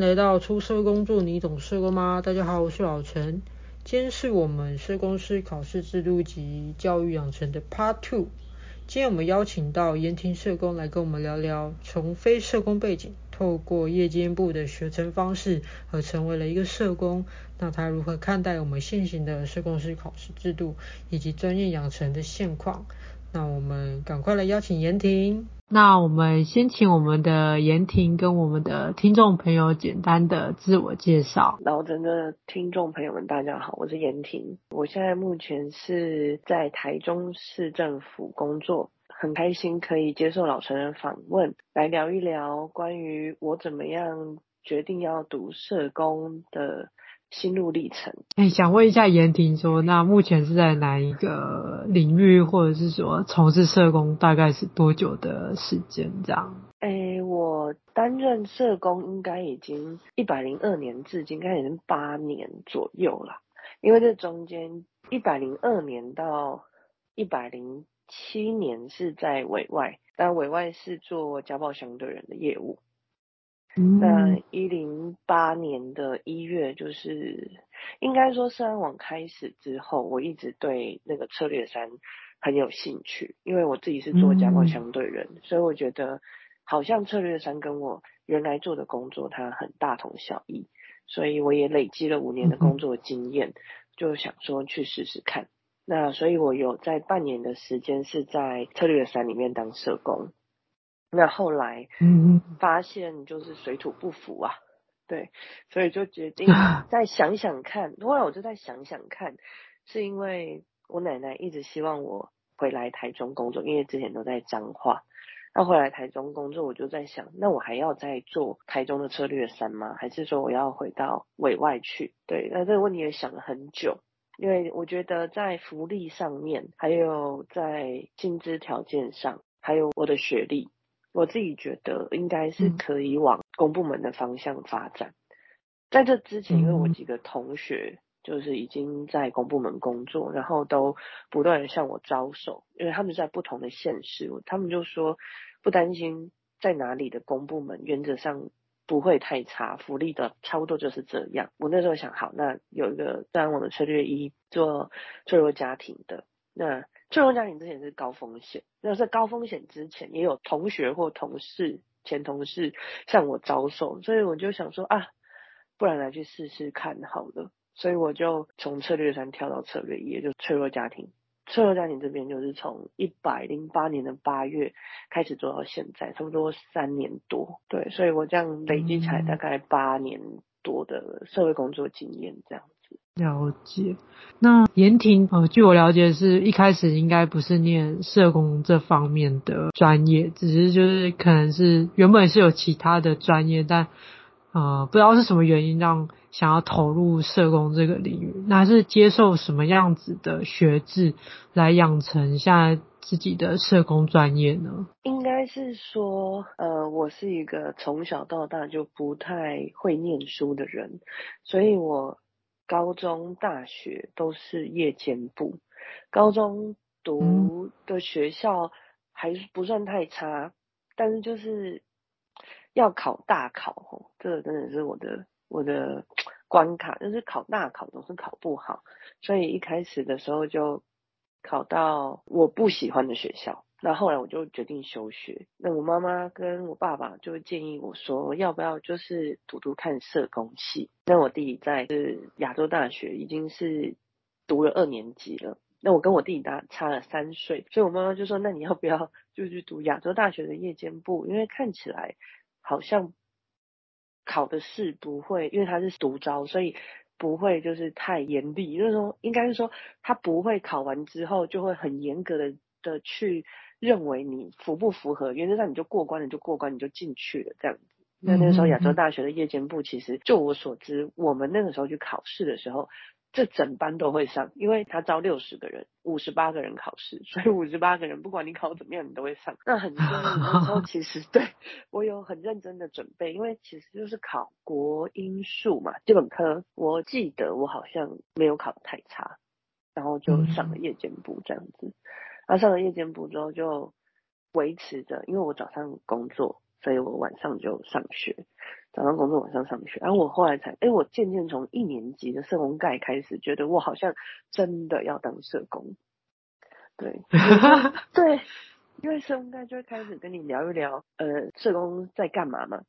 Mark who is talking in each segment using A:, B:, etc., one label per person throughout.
A: 来到出社工作，你懂社工吗？大家好，我是老陈。今天是我们社工师考试制度及教育养成的 Part Two。今天我们邀请到妍婷社工来跟我们聊聊，从非社工背景，透过夜间部的学成方式而成为了一个社工。那他如何看待我们现行的社工师考试制度以及专业养成的现况？那我们赶快来邀请严婷。
B: 那我们先请我们的严婷跟我们的听众朋友简单的自我介绍。
C: 老陈的听众朋友们，大家好，我是严婷。我现在目前是在台中市政府工作，很开心可以接受老陈的访问，来聊一聊关于我怎么样决定要读社工的。心路历程。
B: 哎、欸，想问一下妍婷说，那目前是在哪一个领域，或者是说从事社工大概是多久的时间？这样？
C: 哎、欸，我担任社工应该已经一百零二年至今，应该已经八年左右了。因为这中间一百零二年到一百零七年是在委外，但委外是做家暴相对人的业务。那一零八年的一月，就是应该说社安网开始之后，我一直对那个策略三很有兴趣，因为我自己是做家暴相对人，嗯、所以我觉得好像策略三跟我原来做的工作它很大同小异，所以我也累积了五年的工作经验，就想说去试试看。那所以我有在半年的时间是在策略三里面当社工。那后来，嗯，发现就是水土不服啊，对，所以就决定 再想想看。后来我就再想想看，是因为我奶奶一直希望我回来台中工作，因为之前都在彰化。那回来台中工作，我就在想，那我还要再做台中的策略三吗？还是说我要回到委外去？对，那这个问题也想了很久，因为我觉得在福利上面，还有在薪资条件上，还有我的学历。我自己觉得应该是可以往公部门的方向发展。在这之前，因为我几个同学就是已经在公部门工作，然后都不断的向我招手，因为他们在不同的县市，他们就说不担心在哪里的公部门，原则上不会太差，福利的差不多就是这样。我那时候想，好，那有一个社安网的策略一做脆弱家庭的，那。脆弱家庭之前是高风险，那在高风险之前，也有同学或同事、前同事向我招手，所以我就想说啊，不然来去试试看好了。所以我就从策略三跳到策略一，也就是脆弱家庭。脆弱家庭这边就是从一百零八年的八月开始做到现在，差不多三年多。对，所以我这样累积起来大概八年多的社会工作经验，这样。
B: 了解，那妍婷，呃，据我了解，是一开始应该不是念社工这方面的专业，只是就是可能是原本是有其他的专业，但呃，不知道是什么原因让想要投入社工这个领域，那是接受什么样子的学制来养成现在自己的社工专业呢？
C: 应该是说，呃，我是一个从小到大就不太会念书的人，所以我。高中、大学都是夜间部。高中读的学校还不算太差，但是就是要考大考哦，这个真的是我的我的 关卡，就是考大考总是考不好，所以一开始的时候就考到我不喜欢的学校。那后来我就决定休学。那我妈妈跟我爸爸就建议我说，要不要就是读读看社工系？那我弟弟在是亚洲大学已经是读了二年级了。那我跟我弟弟大差了三岁，所以我妈妈就说，那你要不要就去读亚洲大学的夜间部？因为看起来好像考的试不会，因为他是独招，所以不会就是太严厉。就是说，应该是说他不会考完之后就会很严格的的去。认为你符不符合，原则上你就过关了，就过关，你就进去了这样子。那那个时候亚洲大学的夜间部，其实就我所知，我们那个时候去考试的时候，这整班都会上，因为他招六十个人，五十八个人考试，所以五十八个人不管你考怎么样，你都会上。那很多时候 其实对我有很认真的准备，因为其实就是考国英数嘛，基本科。我记得我好像没有考太差，然后就上了夜间部这样子。他、啊、上了夜间部之后就维持着，因为我早上工作，所以我晚上就上学。早上工作，晚上上学。然后我后来才，哎，我渐渐从一年级的社工概开始，觉得我好像真的要当社工。对，对，因为社工概就会开始跟你聊一聊，呃，社工在干嘛嘛。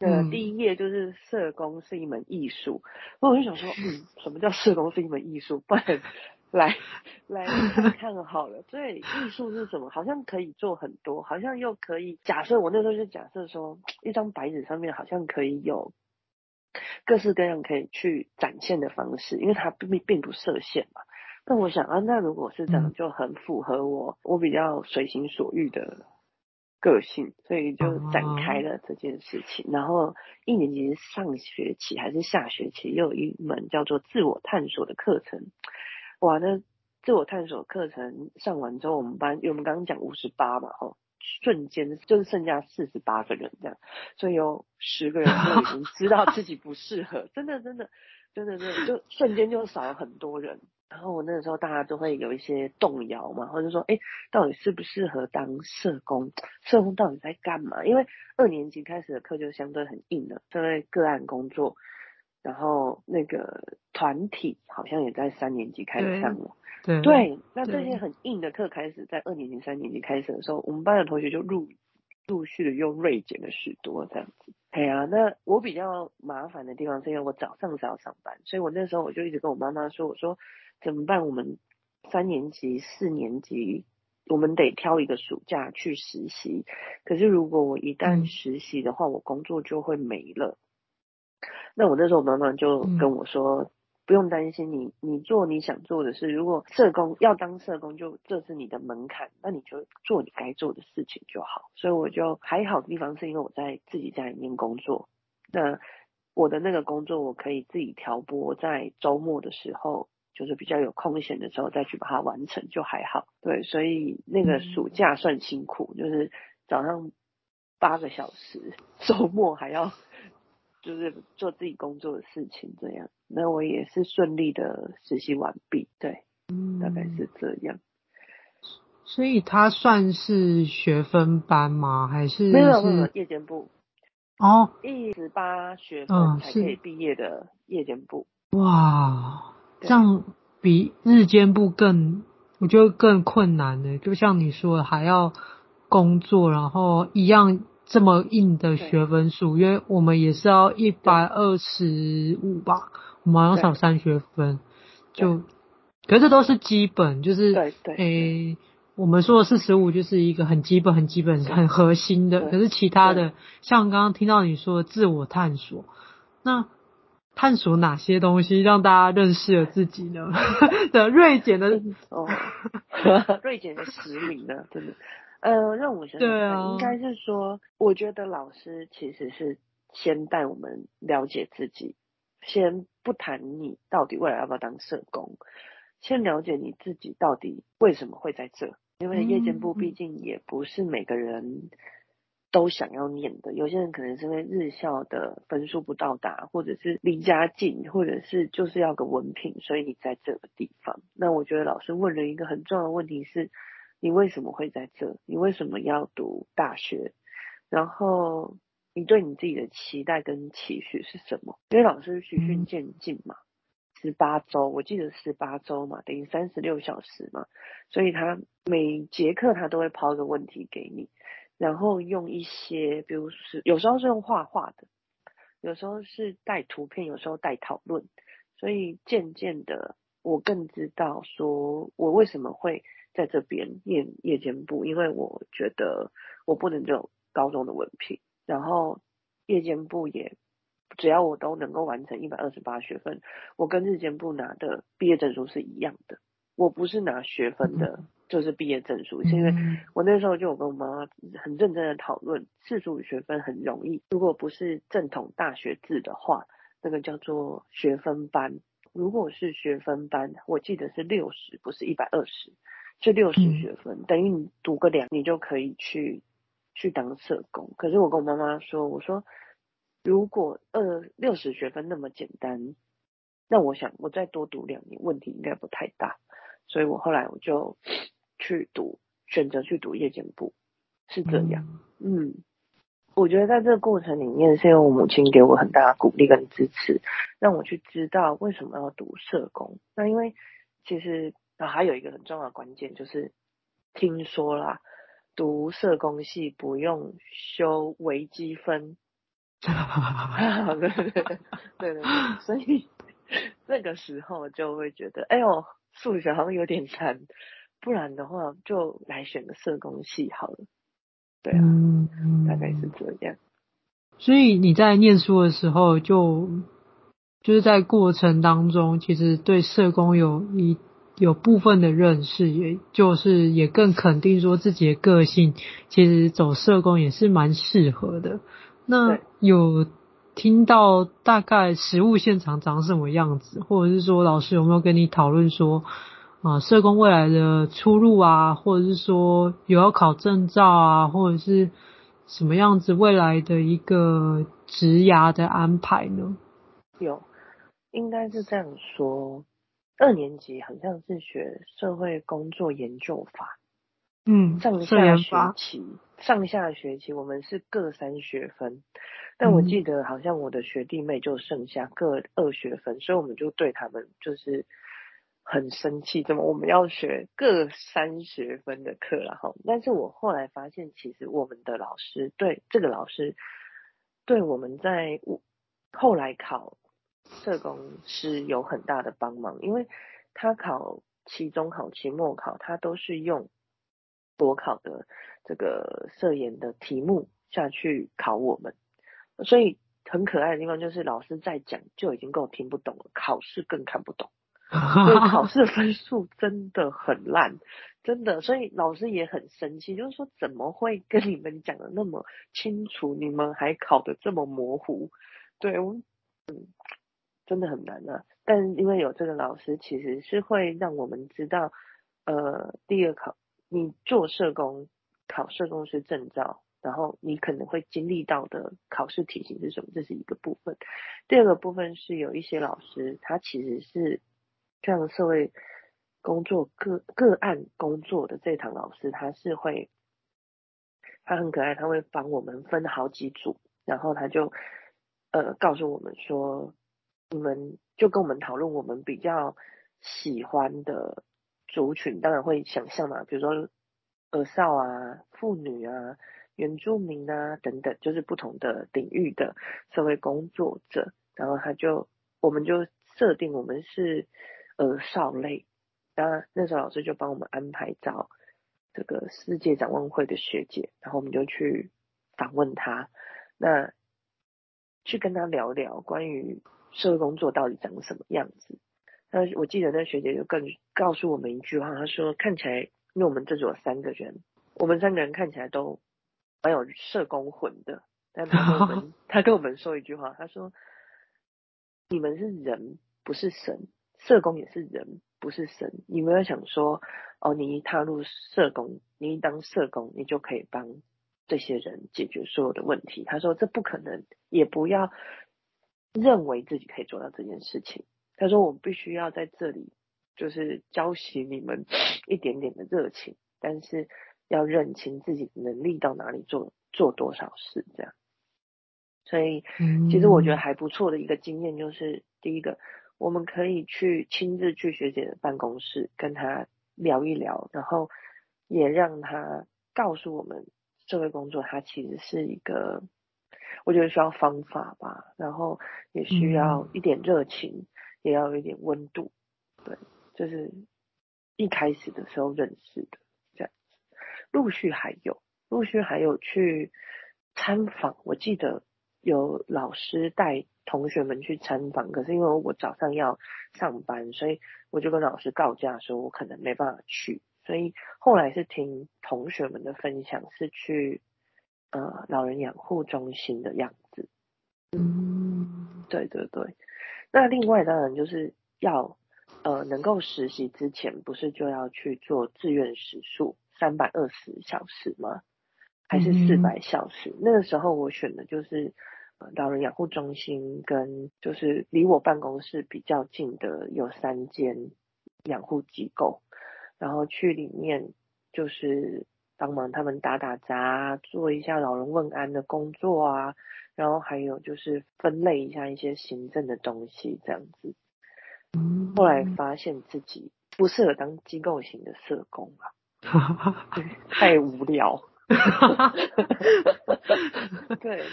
C: 呃，第一页就是社工是一门艺术。我就想说，嗯，什么叫社工是一门艺术？不然来 来看看好了。对，艺术是什么？好像可以做很多，好像又可以假设。我那时候就假设说，一张白纸上面好像可以有各式各样可以去展现的方式，因为它并并不设限嘛。但我想啊，那如果是这样，就很符合我我比较随心所欲的个性，所以就展开了这件事情。然后一年级上学期还是下学期，又有一门叫做自我探索的课程。哇，那自我探索课程上完之后，我们班因为我们刚刚讲五十八嘛，吼，瞬间就是剩下四十八个人这样，所以有十个人就已经知道自己不适合，真的真的真的真的就瞬间就少了很多人。然后我那个时候大家都会有一些动摇嘛，或者说，哎，到底适不适合当社工？社工到底在干嘛？因为二年级开始的课就相对很硬了，因为个案工作。然后那个团体好像也在三年级开始上了，
B: 对，对，
C: 对，那这些很硬的课开始在二年级、三年级开始的时候，我们班的同学就陆陆续的又锐减了许多这样子。哎呀，那我比较麻烦的地方是因为我早上是要上班，所以我那时候我就一直跟我妈妈说，我说怎么办？我们三年级、四年级，我们得挑一个暑假去实习。可是如果我一旦实习的话，嗯、我工作就会没了。那我那时候妈妈就跟我说，嗯、不用担心你，你做你想做的事。如果社工要当社工，就这是你的门槛，那你就做你该做的事情就好。所以我就还好的地方是因为我在自己家里面工作，那我的那个工作我可以自己调拨，在周末的时候，就是比较有空闲的时候再去把它完成，就还好。对，所以那个暑假算辛苦，嗯、就是早上八个小时，周末还要。就是做自己工作的事情，这样，那我也是顺利的实习完毕，对，嗯，大概是这样。
B: 所以他算是学分班吗？还是，是
C: 没有没有夜间部？
B: 哦，
C: 一十八学分才可以毕业的夜间部。
B: 哇，这样比日间部更，我觉得更困难呢。就像你说的，还要工作，然后一样。这么硬的学分数，因为我们也是要一百二十五吧，我们好像少三学分，就，可是这都是基本，就是，对对，诶，我们说的四十五就是一个很基本、很基本、很核心的，可是其他的，像刚刚听到你说的自我探索，那探索哪些东西让大家认识了自己呢？的锐减的
C: 哦，锐减的十名呢，真的。呃，让我想想应该是说，我觉得老师其实是先带我们了解自己，先不谈你到底未来要不要当社工，先了解你自己到底为什么会在这。因为夜间部毕竟也不是每个人都想要念的，有些人可能是因为日校的分数不到达，或者是离家近，或者是就是要个文凭，所以你在这个地方。那我觉得老师问了一个很重要的问题是。你为什么会在这？你为什么要读大学？然后你对你自己的期待跟期许是什么？因为老师循序渐进嘛，十八周，我记得十八周嘛，等于三十六小时嘛，所以他每节课他都会抛个问题给你，然后用一些，比如是有时候是用画画的，有时候是带图片，有时候带讨论，所以渐渐的我更知道说我为什么会。在这边念夜间部，因为我觉得我不能只有高中的文凭，然后夜间部也只要我都能够完成一百二十八学分，我跟日间部拿的毕业证书是一样的。我不是拿学分的，就是毕业证书，是因为我那时候就有跟我妈妈很认真的讨论，四十五学分很容易，如果不是正统大学制的话，那个叫做学分班。如果是学分班，我记得是六十，不是一百二十。就六十学分，嗯、等于你读个两，你就可以去去当社工。可是我跟我妈妈说，我说如果二六十学分那么简单，那我想我再多读两年，问题应该不太大。所以我后来我就去读，选择去读夜间部，是这样。嗯，我觉得在这个过程里面，是因为我母亲给我很大的鼓励跟支持，让我去知道为什么要读社工。那因为其实啊，还有一个很重要的关键就是，听说啦，读社工系不用修微积分。对对对对对，所以 那个时候就会觉得，哎呦，数学好像有点难，不然的话就来选个社工系好了。对啊，嗯，大概是这样。
B: 所以你在念书的时候就，就就是在过程当中，其实对社工有一有部分的认识，也就是也更肯定说自己的个性，其实走社工也是蛮适合的。那有听到大概实物现场长什么样子，或者是说老师有没有跟你讨论说？啊，社工未来的出路啊，或者是说有要考证照啊，或者是什么样子未来的一个职涯的安排呢？
C: 有，应该是这样说。二年级好像是学社会工作研究法，
B: 嗯，
C: 上下学期，上下学期我们是各三学分，但我记得好像我的学弟妹就剩下各二学分，所以我们就对他们就是。很生气，怎么我们要学各三学分的课了哈？但是我后来发现，其实我们的老师对这个老师，对我们在后来考社工是有很大的帮忙，因为他考期中考、期末考，他都是用国考的这个社研的题目下去考我们，所以很可爱的地方就是老师在讲就已经够听不懂了，考试更看不懂。所以考试分数真的很烂，真的，所以老师也很生气，就是说怎么会跟你们讲的那么清楚，你们还考的这么模糊？对，我嗯，真的很难啊。但因为有这个老师，其实是会让我们知道，呃，第一个考你做社工考社工师证照，然后你可能会经历到的考试题型是什么，这是一个部分。第二个部分是有一些老师，他其实是。像社会工作个个案工作的这堂老师，他是会，他很可爱，他会帮我们分好几组，然后他就呃告诉我们说，你们就跟我们讨论我们比较喜欢的族群，当然会想象嘛，比如说儿少啊、妇女啊、原住民啊等等，就是不同的领域的社会工作者，然后他就我们就设定我们是。儿少类，那那时候老师就帮我们安排找这个世界展望会的学姐，然后我们就去访问她，那去跟她聊聊关于社会工作到底长什么样子。那我记得那学姐就更告诉我们一句话，她说看起来，因为我们这组有三个人，我们三个人看起来都蛮有社工魂的，但她跟我们 她跟我们说一句话，她说你们是人，不是神。社工也是人，不是神。你没有想说，哦，你一踏入社工，你一当社工，你就可以帮这些人解决所有的问题。他说这不可能，也不要认为自己可以做到这件事情。他说我们必须要在这里，就是浇熄你们 一点点的热情，但是要认清自己的能力到哪里做，做多少事这样。所以，其实我觉得还不错的一个经验就是第一个。我们可以去亲自去学姐的办公室跟她聊一聊，然后也让她告诉我们社会工作它其实是一个，我觉得需要方法吧，然后也需要一点热情，也要有一点温度，对，就是一开始的时候认识的这样子，陆续还有，陆续还有去参访，我记得有老师带。同学们去参访，可是因为我早上要上班，所以我就跟老师告假说，我可能没办法去。所以后来是听同学们的分享，是去呃老人养护中心的样子。嗯，对对对。那另外当然就是要呃能够实习之前，不是就要去做志愿时数三百二十小时吗？还是四百小时？嗯。那个时候我选的就是。老人养护中心跟就是离我办公室比较近的有三间养护机构，然后去里面就是帮忙他们打打杂，做一下老人问安的工作啊，然后还有就是分类一下一些行政的东西这样子。后来发现自己不适合当机构型的社工啊，太无聊。对，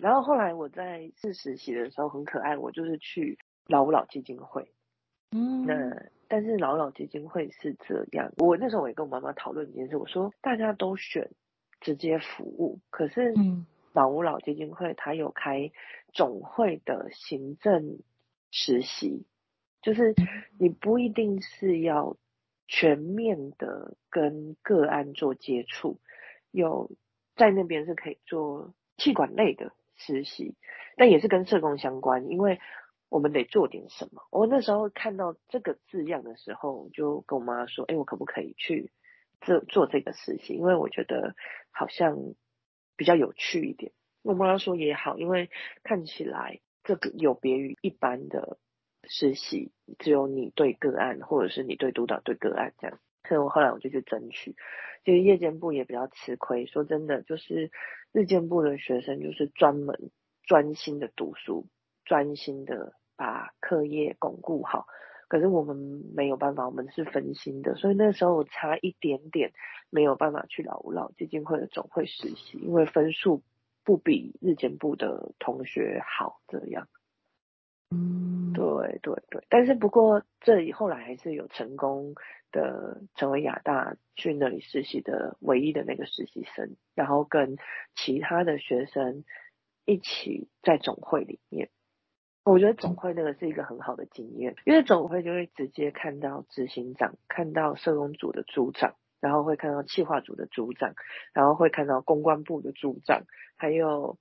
C: 然后后来我在试实习的时候很可爱，我就是去老吾老基金会。嗯，那但是老吾老基金会是这样，我那时候我也跟我妈妈讨论一件事，我说大家都选直接服务，可是老吾老基金会它有开总会的行政实习，就是你不一定是要全面的跟个案做接触。有在那边是可以做气管类的实习，但也是跟社工相关，因为我们得做点什么。我那时候看到这个字样的时候，就跟我妈说：“哎，我可不可以去做做这个实习？因为我觉得好像比较有趣一点。”我妈说也好，因为看起来这个有别于一般的实习，只有你对个案，或者是你对督导对个案这样。所以我后来我就去争取，其实夜间部也比较吃亏。说真的，就是日间部的学生就是专门专心的读书，专心的把课业巩固好。可是我们没有办法，我们是分心的，所以那时候我差一点点没有办法去老吾老基金会的总会实习，因为分数不比日检部的同学好，这样。嗯，对对对，但是不过这里后来还是有成功。的成为亚大去那里实习的唯一的那个实习生，然后跟其他的学生一起在总会里面，我觉得总会那个是一个很好的经验，因为总会就会直接看到执行长，看到社工组的组长，然后会看到企划组的组长，然后会看到公关部的组长，还有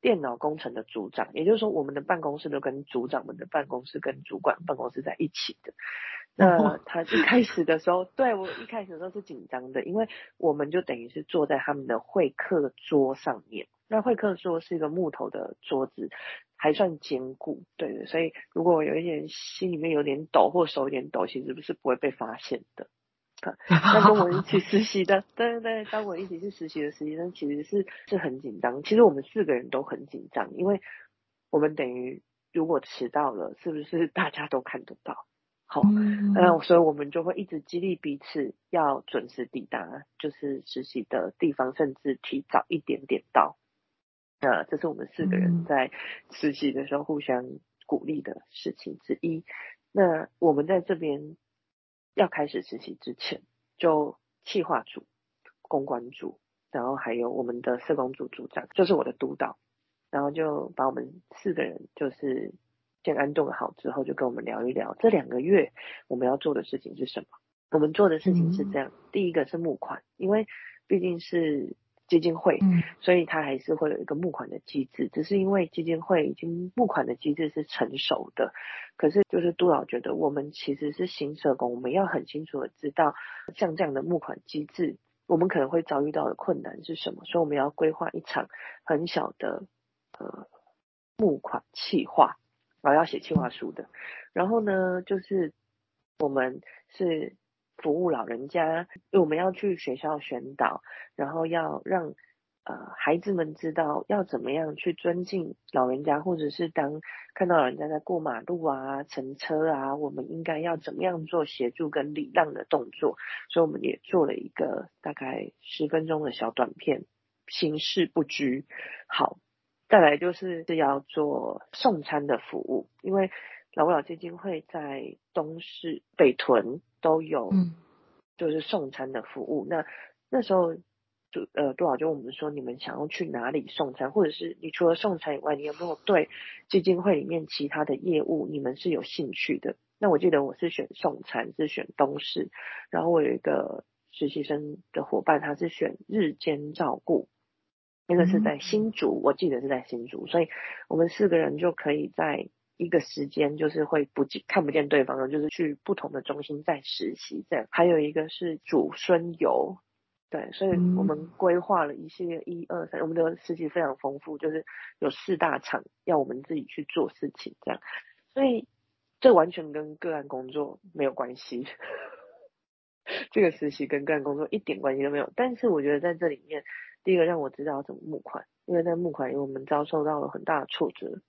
C: 电脑工程的组长，也就是说我们的办公室都跟组长们的办公室跟主管办公室在一起的。那他一开始的时候，对，我一开始的时候是紧张的，因为我们就等于是坐在他们的会客桌上面。那会客桌是一个木头的桌子，还算坚固，对的。所以如果有一点心里面有点抖或手有点抖，其实不是不会被发现的。那 跟我一起实习的，对对对，当我一起去实习的实习生其实是是很紧张。其实我们四个人都很紧张，因为我们等于如果迟到了，是不是大家都看得到？好，那，所以我们就会一直激励彼此要准时抵达，就是实习的地方，甚至提早一点点到。那这是我们四个人在实习的时候互相鼓励的事情之一。那我们在这边要开始实习之前，就企划组、公关组，然后还有我们的社工组组长，就是我的督导，然后就把我们四个人就是。先安顿好之后，就跟我们聊一聊这两个月我们要做的事情是什么。我们做的事情是这样：第一个是募款，因为毕竟是基金会，嗯所以它还是会有一个募款的机制。只是因为基金会已经募款的机制是成熟的，可是就是杜老觉得我们其实是新社工，我们要很清楚的知道像这样的募款机制，我们可能会遭遇到的困难是什么，所以我们要规划一场很小的呃募款计划。然后要写计划书的，然后呢，就是我们是服务老人家，因为我们要去学校宣导，然后要让呃孩子们知道要怎么样去尊敬老人家，或者是当看到老人家在过马路啊、乘车啊，我们应该要怎么样做协助跟礼让的动作，所以我们也做了一个大概十分钟的小短片，形式不拘，好。再来就是是要做送餐的服务，因为老吾老基金会在东市、北屯都有，就是送餐的服务。嗯、那那时候就呃杜老就问我们说，你们想要去哪里送餐，或者是你除了送餐以外，你有没有对基金会里面其他的业务你们是有兴趣的？那我记得我是选送餐，是选东市，然后我有一个实习生的伙伴，他是选日间照顾。那个是在新竹，我记得是在新竹，所以我们四个人就可以在一个时间，就是会不见看不见对方的，就是去不同的中心在实习这样。还有一个是主孙游，对，所以我们规划了一系列一二三，我们的实习非常丰富，就是有四大场要我们自己去做事情这样，所以这完全跟个案工作没有关系。这个实习跟个案工作一点关系都没有。但是我觉得在这里面，第一个让我知道怎么募款，因为在募款，因为我们遭受到了很大的挫折。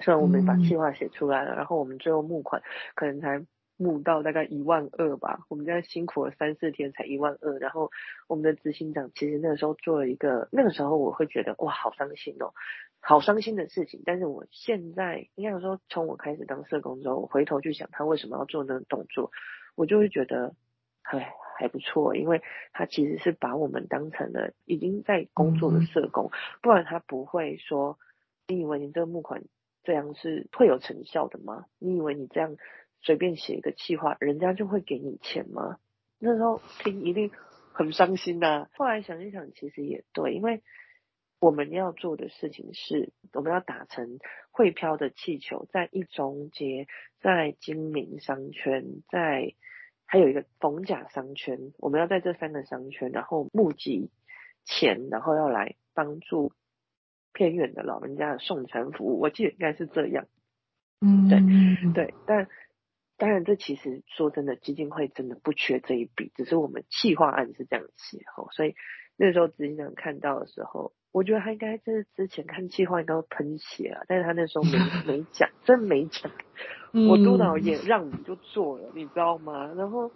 C: 虽然我们把计划写出来了，嗯、然后我们最后募款可能才募到大概一万二吧，我们这样辛苦了三四天才一万二。然后我们的执行长其实那个时候做了一个，那个时候我会觉得哇，好伤心哦，好伤心的事情。但是我现在应该说，从我开始当社工之后，我回头去想他为什么要做那个动作，我就会觉得，哎，还不错，因为他其实是把我们当成了已经在工作的社工，嗯、不然他不会说，你以为你这个募款。这样是会有成效的吗？你以为你这样随便写一个企划，人家就会给你钱吗？那时候听一定很伤心呐、啊。后来想一想，其实也对，因为我们要做的事情是，我们要打成会飘的气球，在一中街，在精明商圈，在还有一个逢甲商圈，我们要在这三个商圈，然后募集钱，然后要来帮助。偏远的老人家的送餐服务，我记得应该是这样。嗯，对对，但当然，这其实说真的，基金会真的不缺这一笔，只是我们企划案是这样写吼，所以那时候执行长看到的时候，我觉得他应该就是之前看企划应该会喷血啊，但是他那时候没 没讲，真没讲，我督导也让你就做了，你知道吗？然后。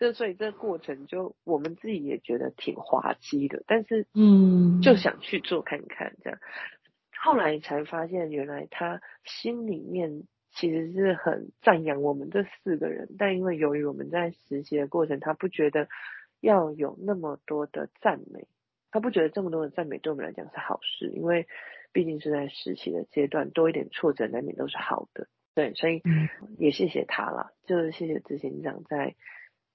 C: 这所以这个过程就我们自己也觉得挺滑稽的，但是嗯，就想去做看看这样。后来才发现，原来他心里面其实是很赞扬我们这四个人，但因为由于我们在实习的过程，他不觉得要有那么多的赞美，他不觉得这么多的赞美对我们来讲是好事，因为毕竟是在实习的阶段，多一点挫折难免都是好的。对，所以也谢谢他啦，就是谢谢执行长在。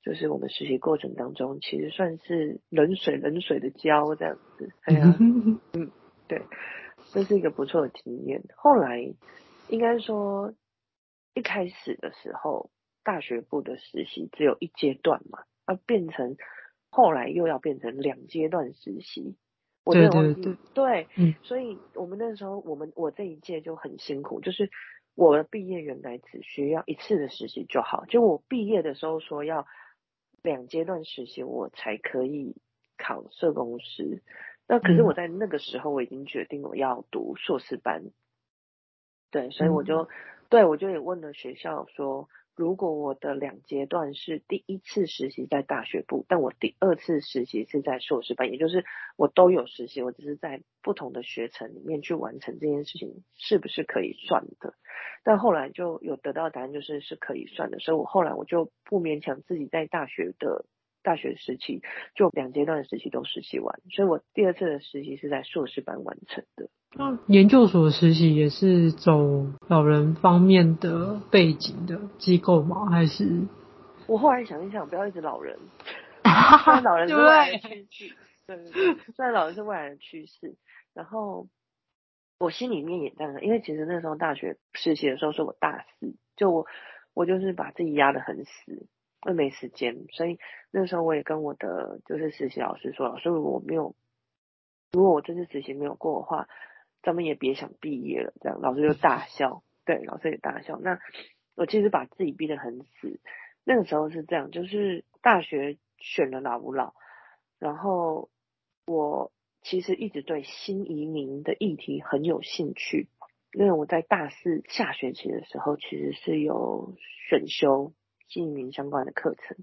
C: 就是我们实习过程当中，其实算是冷水冷水的教这样子，哎呀，嗯，对，这是一个不错的体验。后来应该说一开始的时候，大学部的实习只有一阶段嘛，要变成后来又要变成两阶段实习。我对对对，对，嗯，所以我们那时候我们我这一届就很辛苦，就是我的毕业原来只需要一次的实习就好，就我毕业的时候说要。两阶段实习我才可以考社工师，那可是我在那个时候我已经决定我要读硕士班，对，所以我就对我就也问了学校说，如果我的两阶段是第一次实习在大学部，但我第二次实习是在硕士班，也就是我都有实习，我只是在不同的学程里面去完成这件事情，是不是可以算的？但后来就有得到答案，就是是可以算的，所以我后来我就不勉强自己在大学的大学时期就两阶段的实习都实习完，所以我第二次的实习是在硕士班完成的。
B: 那研究所实习也是走老人方面的背景的机构吗？还是？
C: 我后来想一想，不要一直老人，虽然老人是未来的趋势，对对对，虽然老人是未来的趋势，然后我心里面也这样，因为其实那时候大学实习的时候是我大四，就我我就是把自己压得很死，因为没时间，所以那时候我也跟我的就是实习老师说，老师如果我没有，如果我这次实习没有过的话。咱们也别想毕业了，这样老师就大笑，对，老师也大笑。那我其实把自己逼得很死，那个时候是这样，就是大学选了老吾老，然后我其实一直对新移民的议题很有兴趣，因为我在大四下学期的时候其实是有选修新移民相关的课程，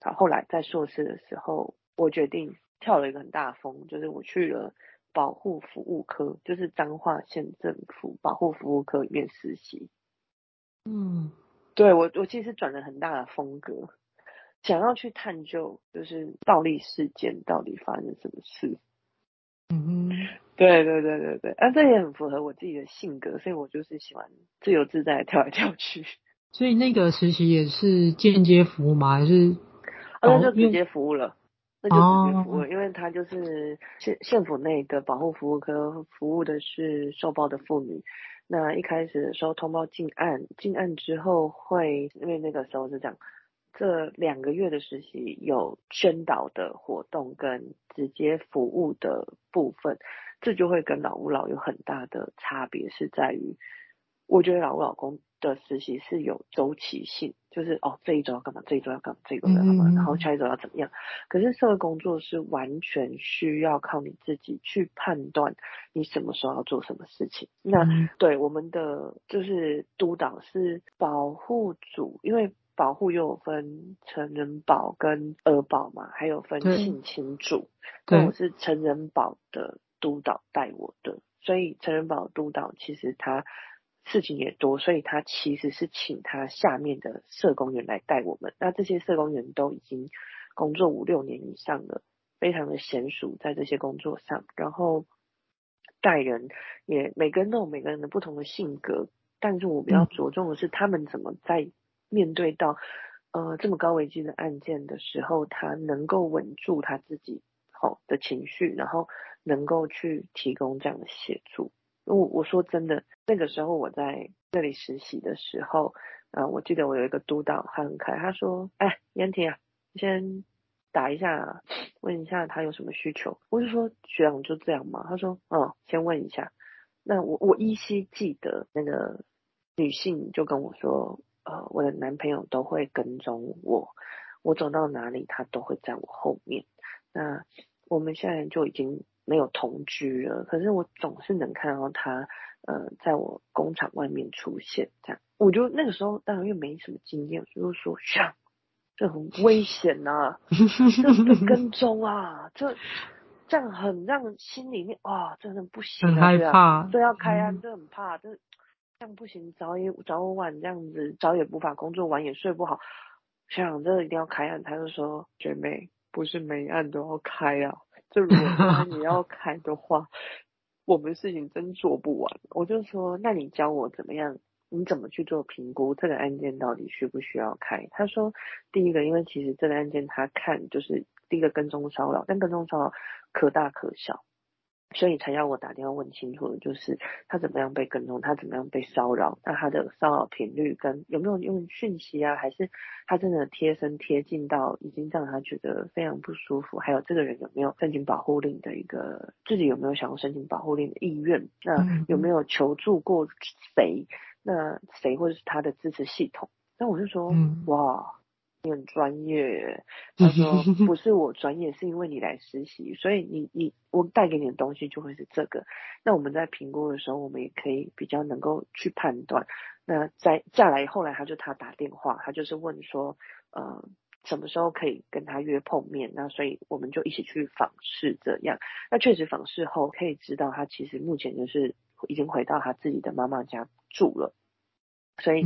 C: 好，后来在硕士的时候，我决定跳了一个很大的风，就是我去了。保护服务科就是彰化县政府保护服务科里面实习。嗯，对，我我其实转了很大的风格，想要去探究就是暴力事件到底发生什么事。嗯，对对对对对，啊，这也很符合我自己的性格，所以我就是喜欢自由自在跳来跳去。
B: 所以那个实习也是间接服务吗？还是？
C: 啊，那就直接服务了。那就直接服务，因为他就是县县府内的保护服务科，服务的是受暴的妇女。那一开始的时候通报进案，进案之后会，因为那个时候是这样，这两个月的实习有宣导的活动跟直接服务的部分，这就会跟老吾老有很大的差别，是在于，我觉得老吾老公的实习是有周期性，就是哦这一周要干嘛，这一周要干嘛，这一周要干嘛，然后下一周要怎么样。可是社会工作是完全需要靠你自己去判断你什么时候要做什么事情。那对我们的就是督导是保护组，因为保护又有分成人保跟儿保嘛，还有分性侵组。对，我是成人保的督导带我的，所以成人保督导其实他。事情也多，所以他其实是请他下面的社工员来带我们。那这些社工员都已经工作五六年以上了，非常的娴熟在这些工作上。然后带人也每个人都有每个人的不同的性格，但是我比较着重的是他们怎么在面对到呃这么高危机的案件的时候，他能够稳住他自己好的情绪，然后能够去提供这样的协助。我我说真的，那个时候我在这里实习的时候，呃，我记得我有一个督导，他很可爱，他说：“哎，妍婷啊，先打一下，问一下他有什么需求。”我就说：“学长就这样吗？”他说：“嗯，先问一下。”那我我依稀记得那个女性就跟我说：“呃，我的男朋友都会跟踪我，我走到哪里他都会在我后面。”那我们现在就已经。没有同居了，可是我总是能看到他，呃，在我工厂外面出现，这样，我就那个时候当然又没什么经验，就是说，像这很危险呐、啊，这这跟踪啊，这这样很让心里面哇，真的不行、啊，
B: 很害怕，
C: 对，要开案，真的很怕，这这样不行，早也早晚这样子，早也无法工作，晚也睡不好，想这一定要开案，他就说，姐妹，不是每案都要开啊。就如果说你要 开的话，我们事情真做不完。我就说，那你教我怎么样？你怎么去做评估？这个案件到底需不需要开？他说，第一个，因为其实这个案件他看就是第一个跟踪骚扰，但跟踪骚扰可大可小。所以才要我打电话问清楚的，就是他怎么样被跟踪，他怎么样被骚扰，那他的骚扰频率跟有没有用讯息啊，还是他真的贴身贴近到已经让他觉得非常不舒服，还有这个人有没有申请保护令的一个，自己有没有想要申请保护令的意愿，那有没有求助过谁，那谁或者是他的支持系统，那我就说，哇。你很专业，他说不是我专业，是因为你来实习，所以你你我带给你的东西就会是这个。那我们在评估的时候，我们也可以比较能够去判断。那再再来后来，他就他打电话，他就是问说，呃，什么时候可以跟他约碰面？那所以我们就一起去访视，这样。那确实访视后可以知道，他其实目前就是已经回到他自己的妈妈家住了。所以，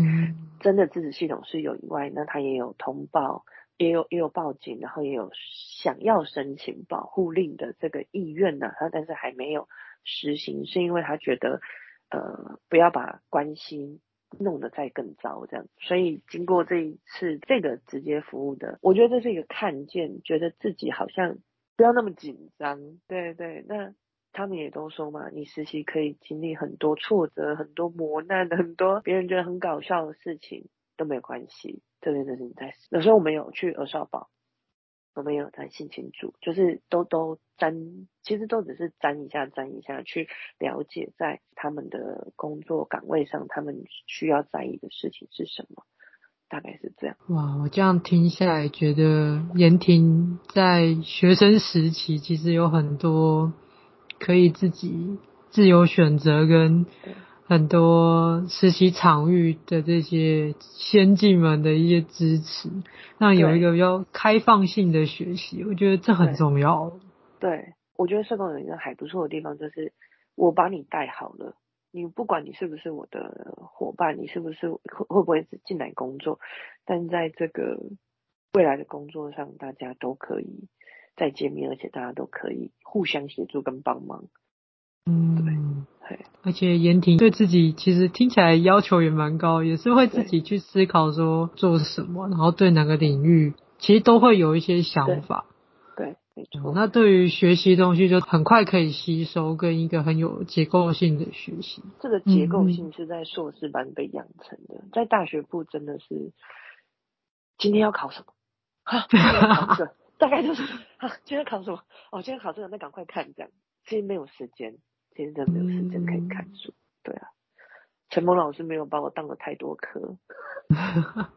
C: 真的支持系统是有以外，那他也有通报，也有也有报警，然后也有想要申请保护令的这个意愿呢。他但是还没有实行，是因为他觉得，呃，不要把关系弄得再更糟这样。所以经过这一次这个直接服务的，我觉得这是一个看见，觉得自己好像不要那么紧张。对对，那。他们也都说嘛，你实习可以经历很多挫折、很多磨难、很多别人觉得很搞笑的事情都没有关系。这边就是你在，有时候我们有去鹅少保，我们也有在性侵组，就是都都沾，其实都只是沾一下、沾一下，去了解在他们的工作岗位上，他们需要在意的事情是什么，大概是这样。
B: 哇，我这样听下来，觉得妍婷在学生时期其实有很多。可以自己自由选择，跟很多实习场域的这些先进们的一些支持，让有一个比较开放性的学习，我觉得这很重要。
C: 对，对，我觉得社工有一个还不错的地方，就是我把你带好了，你不管你是不是我的伙伴，你是不是会会不会进来工作，但在这个未来的工作上，大家都可以。再见面，而且大家都可以互相协助跟帮忙。
B: 嗯，对，而且严婷对自己其实听起来要求也蛮高，也是会自己去思考说做什么，然后对哪个领域其实都会有一些想法。
C: 对，对，没错。
B: 那对于学习东西就很快可以吸收，跟一个很有结构性的学习。
C: 这个结构性是在硕士班被养成的，嗯、在大学部真的是今天要考什么？哈，大概就是 啊，今天考什么？哦，今天考这个，那赶快看这样。其实没有时间，其实真的没有时间可以看书。对啊，陈萌老师没有把我当了太多科。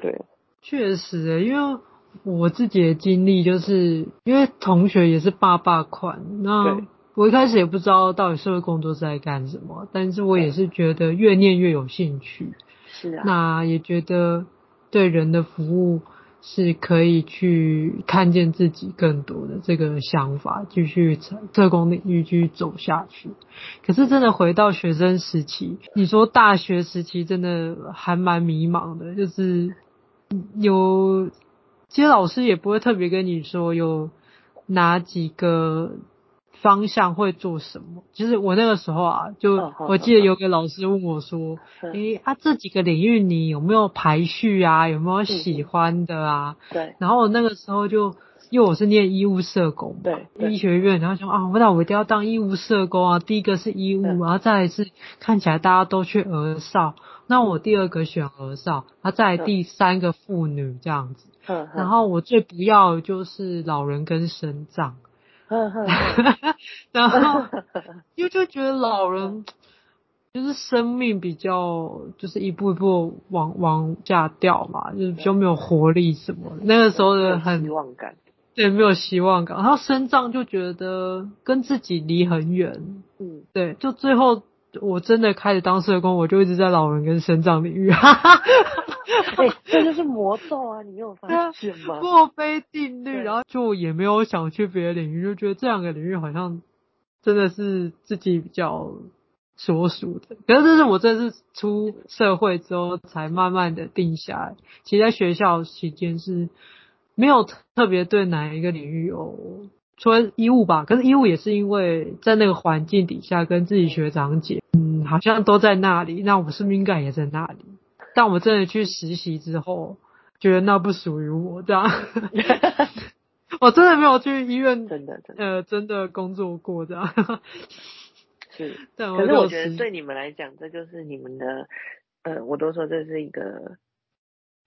C: 对，
B: 确实诶，因为我自己的经历就是，因为同学也是爸爸款，那我一开始也不知道到底社会工作是在干什么，但是我也是觉得越念越有兴趣。
C: 是啊，
B: 那也觉得对人的服务是可以去看见自己更多的这个想法，继续特工领域继续走下去。可是真的回到学生时期，你说大学时期真的还蛮迷茫的，就是有，其实老师也不会特别跟你说有哪几个。方向会做什么？其实我那个时候啊，就我记得有个老师问我说：“诶、欸、啊，这几个领域你有没有排序啊？有没有喜欢的啊？”
C: 对。
B: 然后我那个时候就，因为我是念医务社工，
C: 对，
B: 医学院，然后说啊，我那我一定要当医务社工啊。第一个是医务，然后再来是看起来大家都去儿少，那我第二个选儿少，然后再来第三个妇女这样子。然后我最不要就是老人跟生障。然后，因为就觉得老人就是生命比较，就是一步一步往往下掉嘛，就是比较没有活力什么。那个时候的很
C: 希望感，
B: 对，没有希望感。然后身脏就觉得跟自己离很远，
C: 嗯，对，
B: 就最后。我真的开始当社工，我就一直在老人跟生长领域。哈哈哈
C: 哈哈！这就是魔咒啊！你没有发现吗？
B: 墨菲定律，然后就也没有想去别的领域，就觉得这两个领域好像真的是自己比较所属的。可是这是我这次出社会之后才慢慢的定下来。其实在学校期间是没有特别对哪一个领域有。除了医务吧，可是医务也是因为在那个环境底下跟自己学长姐，嗯，好像都在那里，那我是不是应该也在那里？但我真的去实习之后，觉得那不属于我，这样，我真的没有去医院，
C: 真的，真的，
B: 呃，真的工作过这样。
C: 是，但可是我觉得对你们来讲，这就是你们的，呃，我都说这是一个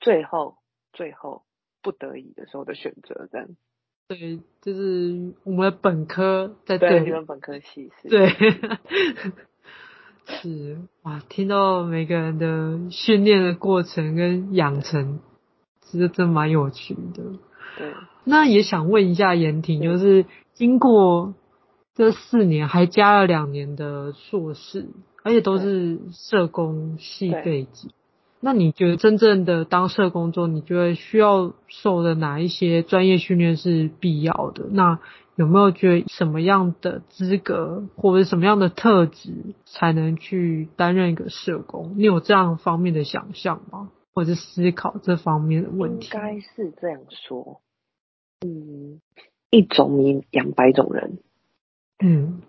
C: 最后最后不得已的时候的选择，这样。
B: 对，就是我们的本科在
C: 对，你们本科系是。
B: 对，是哇，听到每个人的训练的过程跟养成，其实真蛮有趣的。
C: 对，
B: 那也想问一下严婷，就是经过这四年，还加了两年的硕士，而且都是社工系背景。那你觉得真正的当社工作，你觉得需要受的哪一些专业训练是必要的？那有没有觉得什么样的资格或者什么样的特质才能去担任一个社工？你有这样方面的想象吗？或者思考这方面的问题？
C: 应该是这样说，嗯，一种米养百种人，
B: 嗯，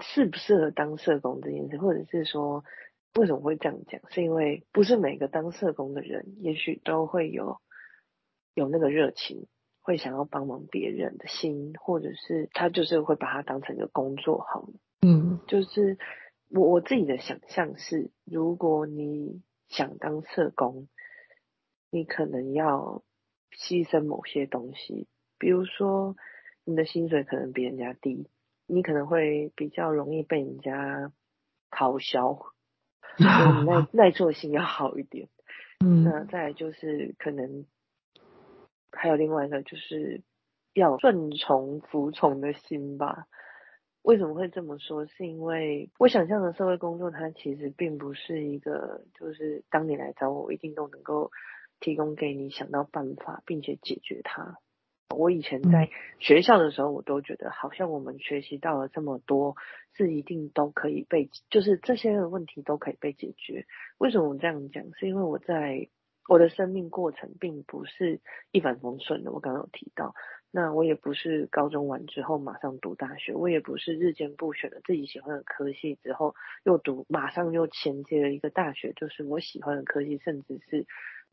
C: 适不适合当社工这件事，或者是说。为什么会这样讲？是因为不是每个当社工的人，也许都会有有那个热情，会想要帮忙别人的心，或者是他就是会把它当成一个工作好。
B: 嗯，
C: 就是我我自己的想象是，如果你想当社工，你可能要牺牲某些东西，比如说你的薪水可能比人家低，你可能会比较容易被人家嘲笑。耐耐做性要好一点，
B: 嗯，
C: 那再来就是可能还有另外一个就是要顺从服从的心吧。为什么会这么说？是因为我想象的社会工作，它其实并不是一个，就是当你来找我，我一定都能够提供给你想到办法，并且解决它。我以前在学校的时候，我都觉得好像我们学习到了这么多，是一定都可以被，就是这些问题都可以被解决。为什么我这样讲？是因为我在我的生命过程并不是一帆风顺的。我刚刚有提到，那我也不是高中完之后马上读大学，我也不是日间部选了自己喜欢的科系之后又读，马上又衔接了一个大学，就是我喜欢的科系，甚至是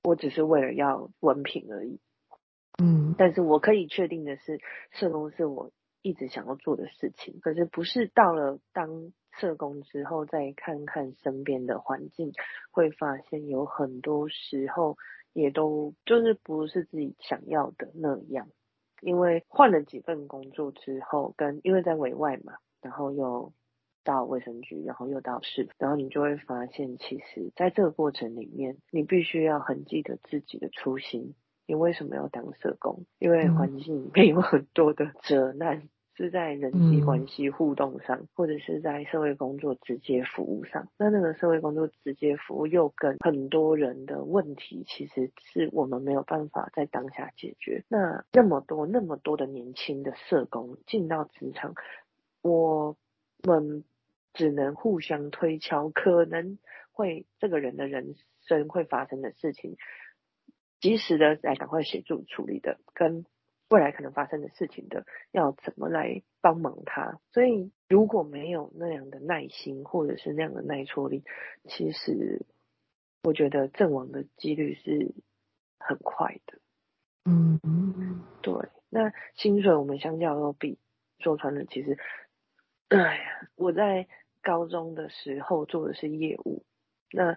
C: 我只是为了要文凭而已。
B: 嗯，
C: 但是我可以确定的是，社工是我一直想要做的事情。可是不是到了当社工之后，再看看身边的环境，会发现有很多时候也都就是不是自己想要的那样。因为换了几份工作之后，跟因为在委外嘛，然后又到卫生局，然后又到市，然后你就会发现，其实在这个过程里面，你必须要很记得自己的初心。你为什么要当社工？因为环境里面有很多的 责难。是在人际关系互动上，嗯，或者是在社会工作直接服务上。那那个社会工作直接服务又跟很多人的问题，其实是我们没有办法在当下解决。那那么多那么多的年轻的社工进到职场，我们只能互相推敲，可能会这个人的人生会发生的事情，及时的来赶快协助处理的，跟。未来可能发生的事情的，要怎么来帮忙他？所以如果没有那样的耐心，或者是那样的耐挫力，其实我觉得阵亡的几率是很快的。
B: 嗯嗯，
C: 对。那薪水我们相较都比说穿了，其实，哎呀，我在高中的时候做的是业务，那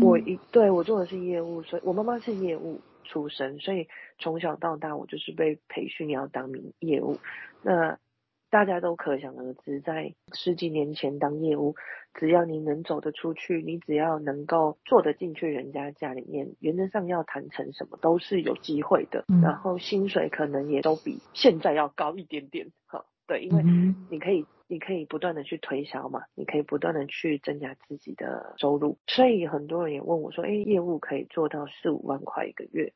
C: 我一对我做的是业务，所以我妈妈是业务。出身，所以从小到大我就是被培训要当名业务。那大家都可想而知，在十几年前当业务，只要你能走得出去，你只要能够做得进去人家家里面，原则上要谈成什么都是有机会的。然后薪水可能也都比现在要高一点点。哈，对，因为你可以。你可以不断的去推销嘛，你可以不断的去增加自己的收入，所以很多人也问我说，哎，业务可以做到四五万块一个月，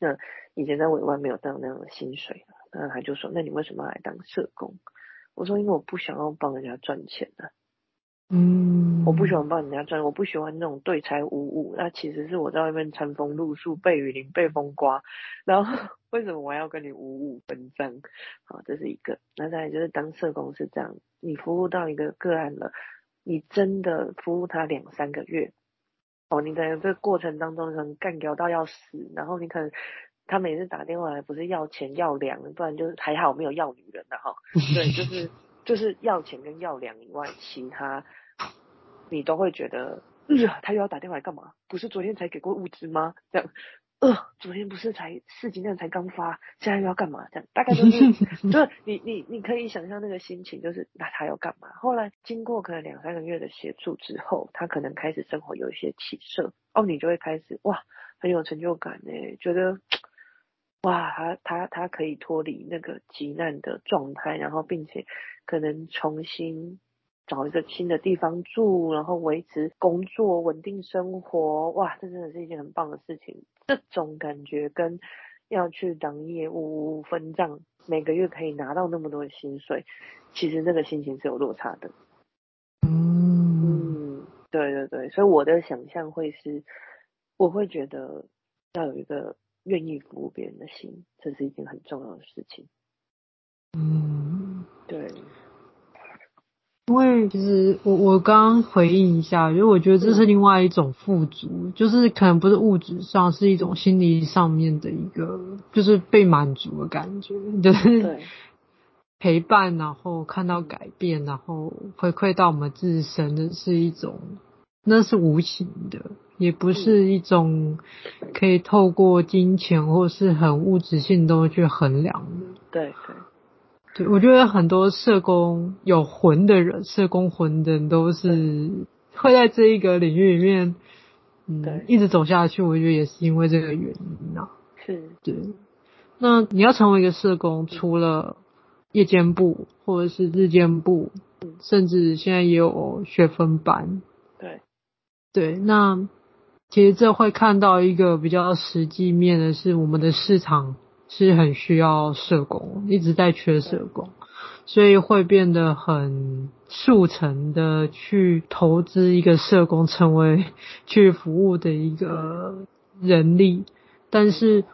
C: 那以前在委外没有到那样的薪水，那他就说，那你为什么要来当社工？我说，因为我不想要帮人家赚钱啊。
B: 嗯，
C: 我不喜欢帮人家赚，我不喜欢那种对财五五。那其实是我在外面餐风露宿，被雨淋，被风刮。然后 为什么我要跟你五五分账？好，这是一个。那再来就是当社工是这样，你服务到一个个案了，你真的服务他两三个月，哦，你在这个过程当中可能干掉到要死，然后你可能他每次打电话来不是要钱要粮，不然就是还好没有要女人的哈。对，就是。就是要钱跟要粮以外，其他你都会觉得，呃，他又要打电话来干嘛？不是昨天才给过物资吗？这样，呃，昨天不是才四级那才刚发，现在又要干嘛？这样，大概就是，就是你你你可以想象那个心情，就是那他要干嘛？后来经过可能两三个月的协助之后，他可能开始生活有一些起色，哦，你就会开始哇，很有成就感呢，觉得。哇，他他他可以脱离那个急难的状态，然后并且可能重新找一个新的地方住，然后维持工作稳定生活。哇，这真的是一件很棒的事情。这种感觉跟要去当业务分账，每个月可以拿到那么多的薪水，其实那个心情是有落差的。
B: 嗯
C: 嗯，对对对，所以我的想象会是，我会觉得要有一个。愿意服务别人的心，这是一件很重要的事情。
B: 嗯，
C: 对。
B: 因为其实我我刚刚回应一下，因为我觉得这是另外一种富足，嗯，就是可能不是物质上，是一种心理上面的一个，就是被满足的感觉，就是 陪伴，然后看到改变，然后回馈到我们自身的是一种，那是无形的。也不是一种可以透过金钱或是很物质性的东西去衡量的。
C: 对对
B: 对，我觉得很多社工有魂的人，社工魂的人都是会在这一个领域里面，嗯，一直走下去。我觉得也是因为这个原因啊。
C: 是，
B: 对。那你要成为一个社工，除了夜间部或者是日间部，甚至现在也有学分班。对，那。其实这会看到一个比较实际面的是，我们的市场是很需要社工，一直在缺社工，所以会变得很速成的去投资一个社工，成为去服务的一个人力。但是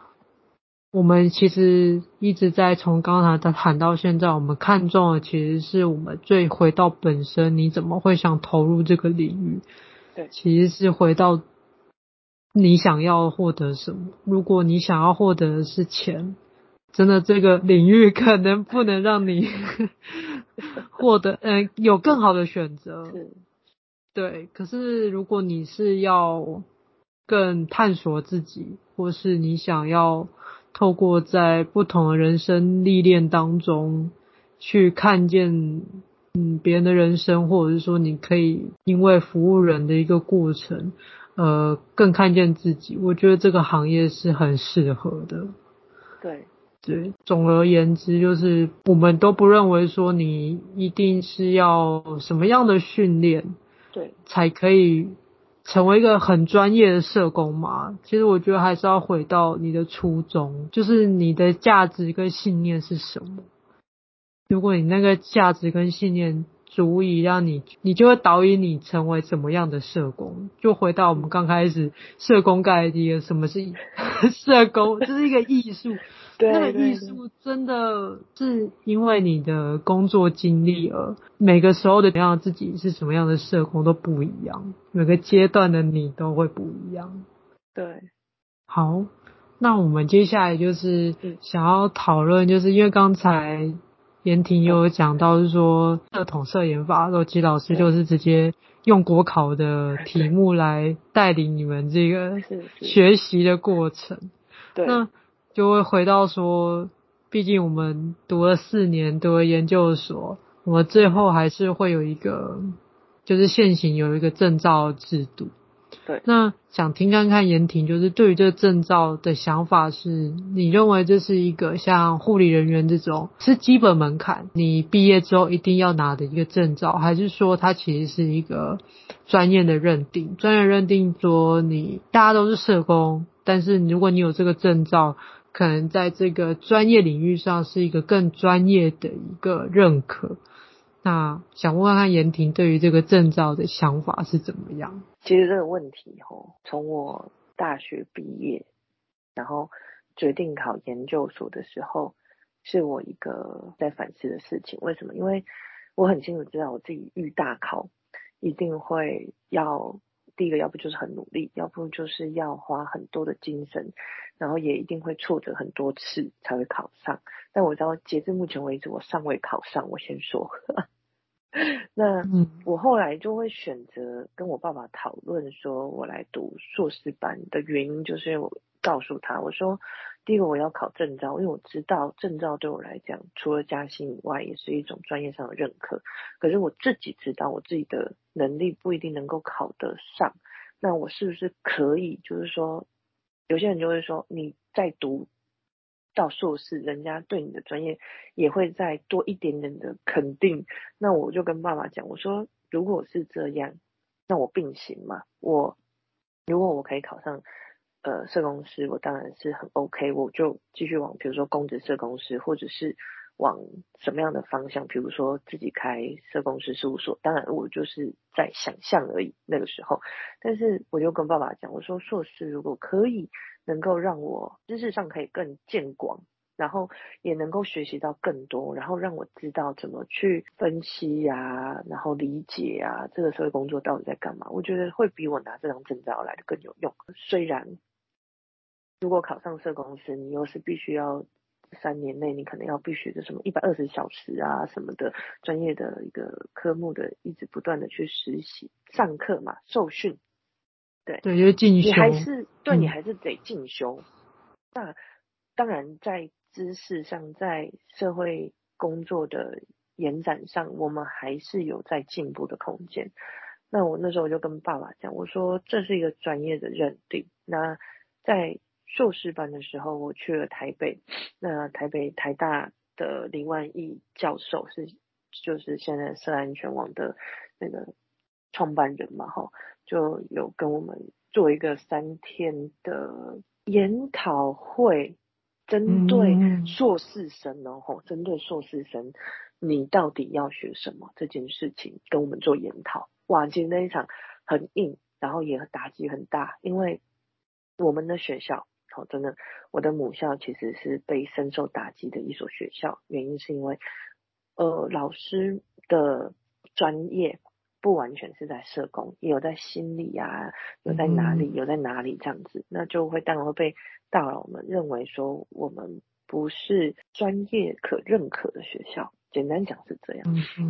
B: 我们其实一直在从刚才的谈到现在，我们看中的其实是我们最回到本身，你怎么会想投入这个领域？
C: 对，
B: 其实是回到。你想要获得什么？如果你想要获得的是钱，真的这个领域可能不能让你 获得，嗯、呃，有更好的选择。
C: 是，
B: 对。可是如果你是要更探索自己，或是你想要透过在不同的人生历练当中去看见嗯别人的人生，或者是说你可以因为服务人的一个过程，呃，更看见自己。我觉得这个行业是很适合的。
C: 对
B: 对，总而言之，就是我们都不认为说你一定是要什么样的训练，
C: 对，才
B: 可以。成为一个很专业的社工嘛，其实我觉得还是要回到你的初衷，就是你的价值跟信念是什么。如果你那个价值跟信念足以让你，你就会导引你成为怎么样的社工。就回到我们刚开始社工概念，什么是 社工？这是一个艺术。对那个艺术真的是因为你的工作经历而每个时候的样自己是什么样的社工都不一样，每个阶段的你都会不一样。
C: 对，
B: 好，那我们接下来就是想要讨论，就是因为刚才妍婷有讲到，是说社统社研法，罗吉老师就是直接用国考的题目来带领你们这个学习的过程。
C: 对，
B: 那。就会回到说，毕竟我们读了四年，读了研究所，我们最后还是会有一个，就是现行有一个证照制度。
C: 对。
B: 那想听看看妍婷，就是对于这个证照的想法是，你认为这是一个像护理人员这种是基本门槛，你毕业之后一定要拿的一个证照，还是说它其实是一个专业的认定？专业认定说你大家都是社工，但是如果你有这个证照。可能在这个专业领域上是一个更专业的一个认可。那想问问看妍婷对于这个证照的想法是怎么样？
C: 其实这个问题吼，从我大学毕业，然后决定考研究所的时候，是我一个在反思的事情。为什么？因为我很清楚知道我自己遇大考一定会要。第一个，要不就是很努力，要不就是要花很多的精神，然后也一定会挫折很多次才会考上。但我知道，截至目前为止，我尚未考上。我先说，那我后来就会选择跟我爸爸讨论，说我来读硕士班的原因，就是我告诉他，我说。第一个我要考证照，因为我知道证照对我来讲，除了加薪以外，也是一种专业上的认可。可是我自己知道，我自己的能力不一定能够考得上。那我是不是可以，就是说，有些人就会说，你在读到硕士，人家对你的专业也会再多一点点的肯定。那我就跟爸爸讲，我说，如果是这样，那我并行嘛。我如果我可以考上。呃，社工师我当然是很 OK，我就继续往，比如说公职社工师，或者是往什么样的方向，比如说自己开社工师事务所。当然，我就是在想象而已，那个时候。但是我就跟爸爸讲，我说硕士如果可以能够让我知识上可以更见广，然后也能够学习到更多，然后让我知道怎么去分析呀、啊，然后理解啊，这个社会工作到底在干嘛，我觉得会比我拿这张证照来的更有用。虽然。如果考上社工师，你又是必须要三年内，你可能要必须的什么一百二十小时啊什么的专业的一个科目的，一直不断的去实习、上课嘛、受训，对
B: 对，就是进修，
C: 你还是对你还是得进修。嗯、那当然，在知识上，在社会工作的延展上，我们还是有在进步的空间。那我那时候我就跟爸爸讲，我说这是一个专业的认定。那在硕士班的时候，我去了台北。那台北台大的林万益教授是，就是现在社安全网的那个创办人嘛，哈，就有跟我们做一个三天的研讨会，针对硕士生哦，吼，针对硕士生，你到底要学什么这件事情，跟我们做研讨。哇，其实那一场很硬，然后也打击很大，因为我们的学校。好，真的，我的母校其实是被深受打击的一所学校，原因是因为，呃，老师的专业不完全是在社工，也有在心理啊，有在哪里，有在哪里这样子，那就会当然会被大佬们认为说我们不是专业可认可的学校。简单讲是这样，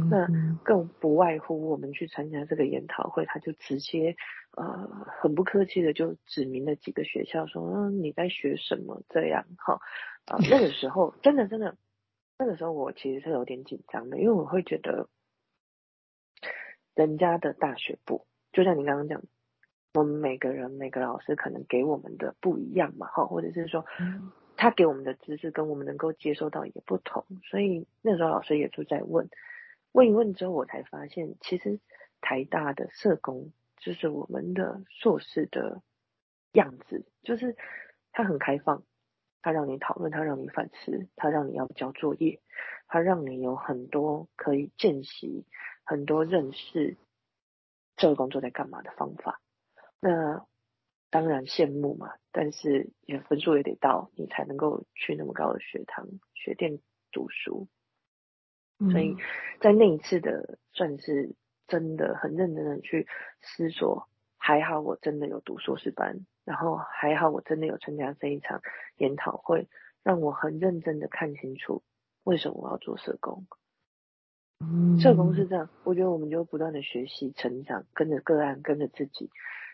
C: 那更不外乎我们去参加这个研讨会，他就直接呃很不客气的就指明了几个学校说，嗯，你在学什么？这样哈。啊、呃、那个时候真的真的那个时候我其实是有点紧张的，因为我会觉得人家的大学部，就像你刚刚讲，我们每个人每个老师可能给我们的不一样嘛，哈，或者是说他给我们的知识跟我们能够接受到也不同，所以那时候老师也就在问，问一问之后，我才发现其实台大的社工就是我们的硕士的样子，就是他很开放。他让你讨论，他让你反思，他让你要交作业，他让你有很多可以见习、很多认识这个工作在干嘛的方法。那当然羡慕嘛，但是也分数也得到，你才能够去那么高的学堂、学店读书。所以在那一次的算是真的很认真的去思索，还好我真的有读硕士班。然后还好，我真的有参加这一场研讨会，让我很认真的看清楚为什么我要做社工。嗯，社工是这样，我觉得我们就不断的学习成长，跟着个案，跟着自己，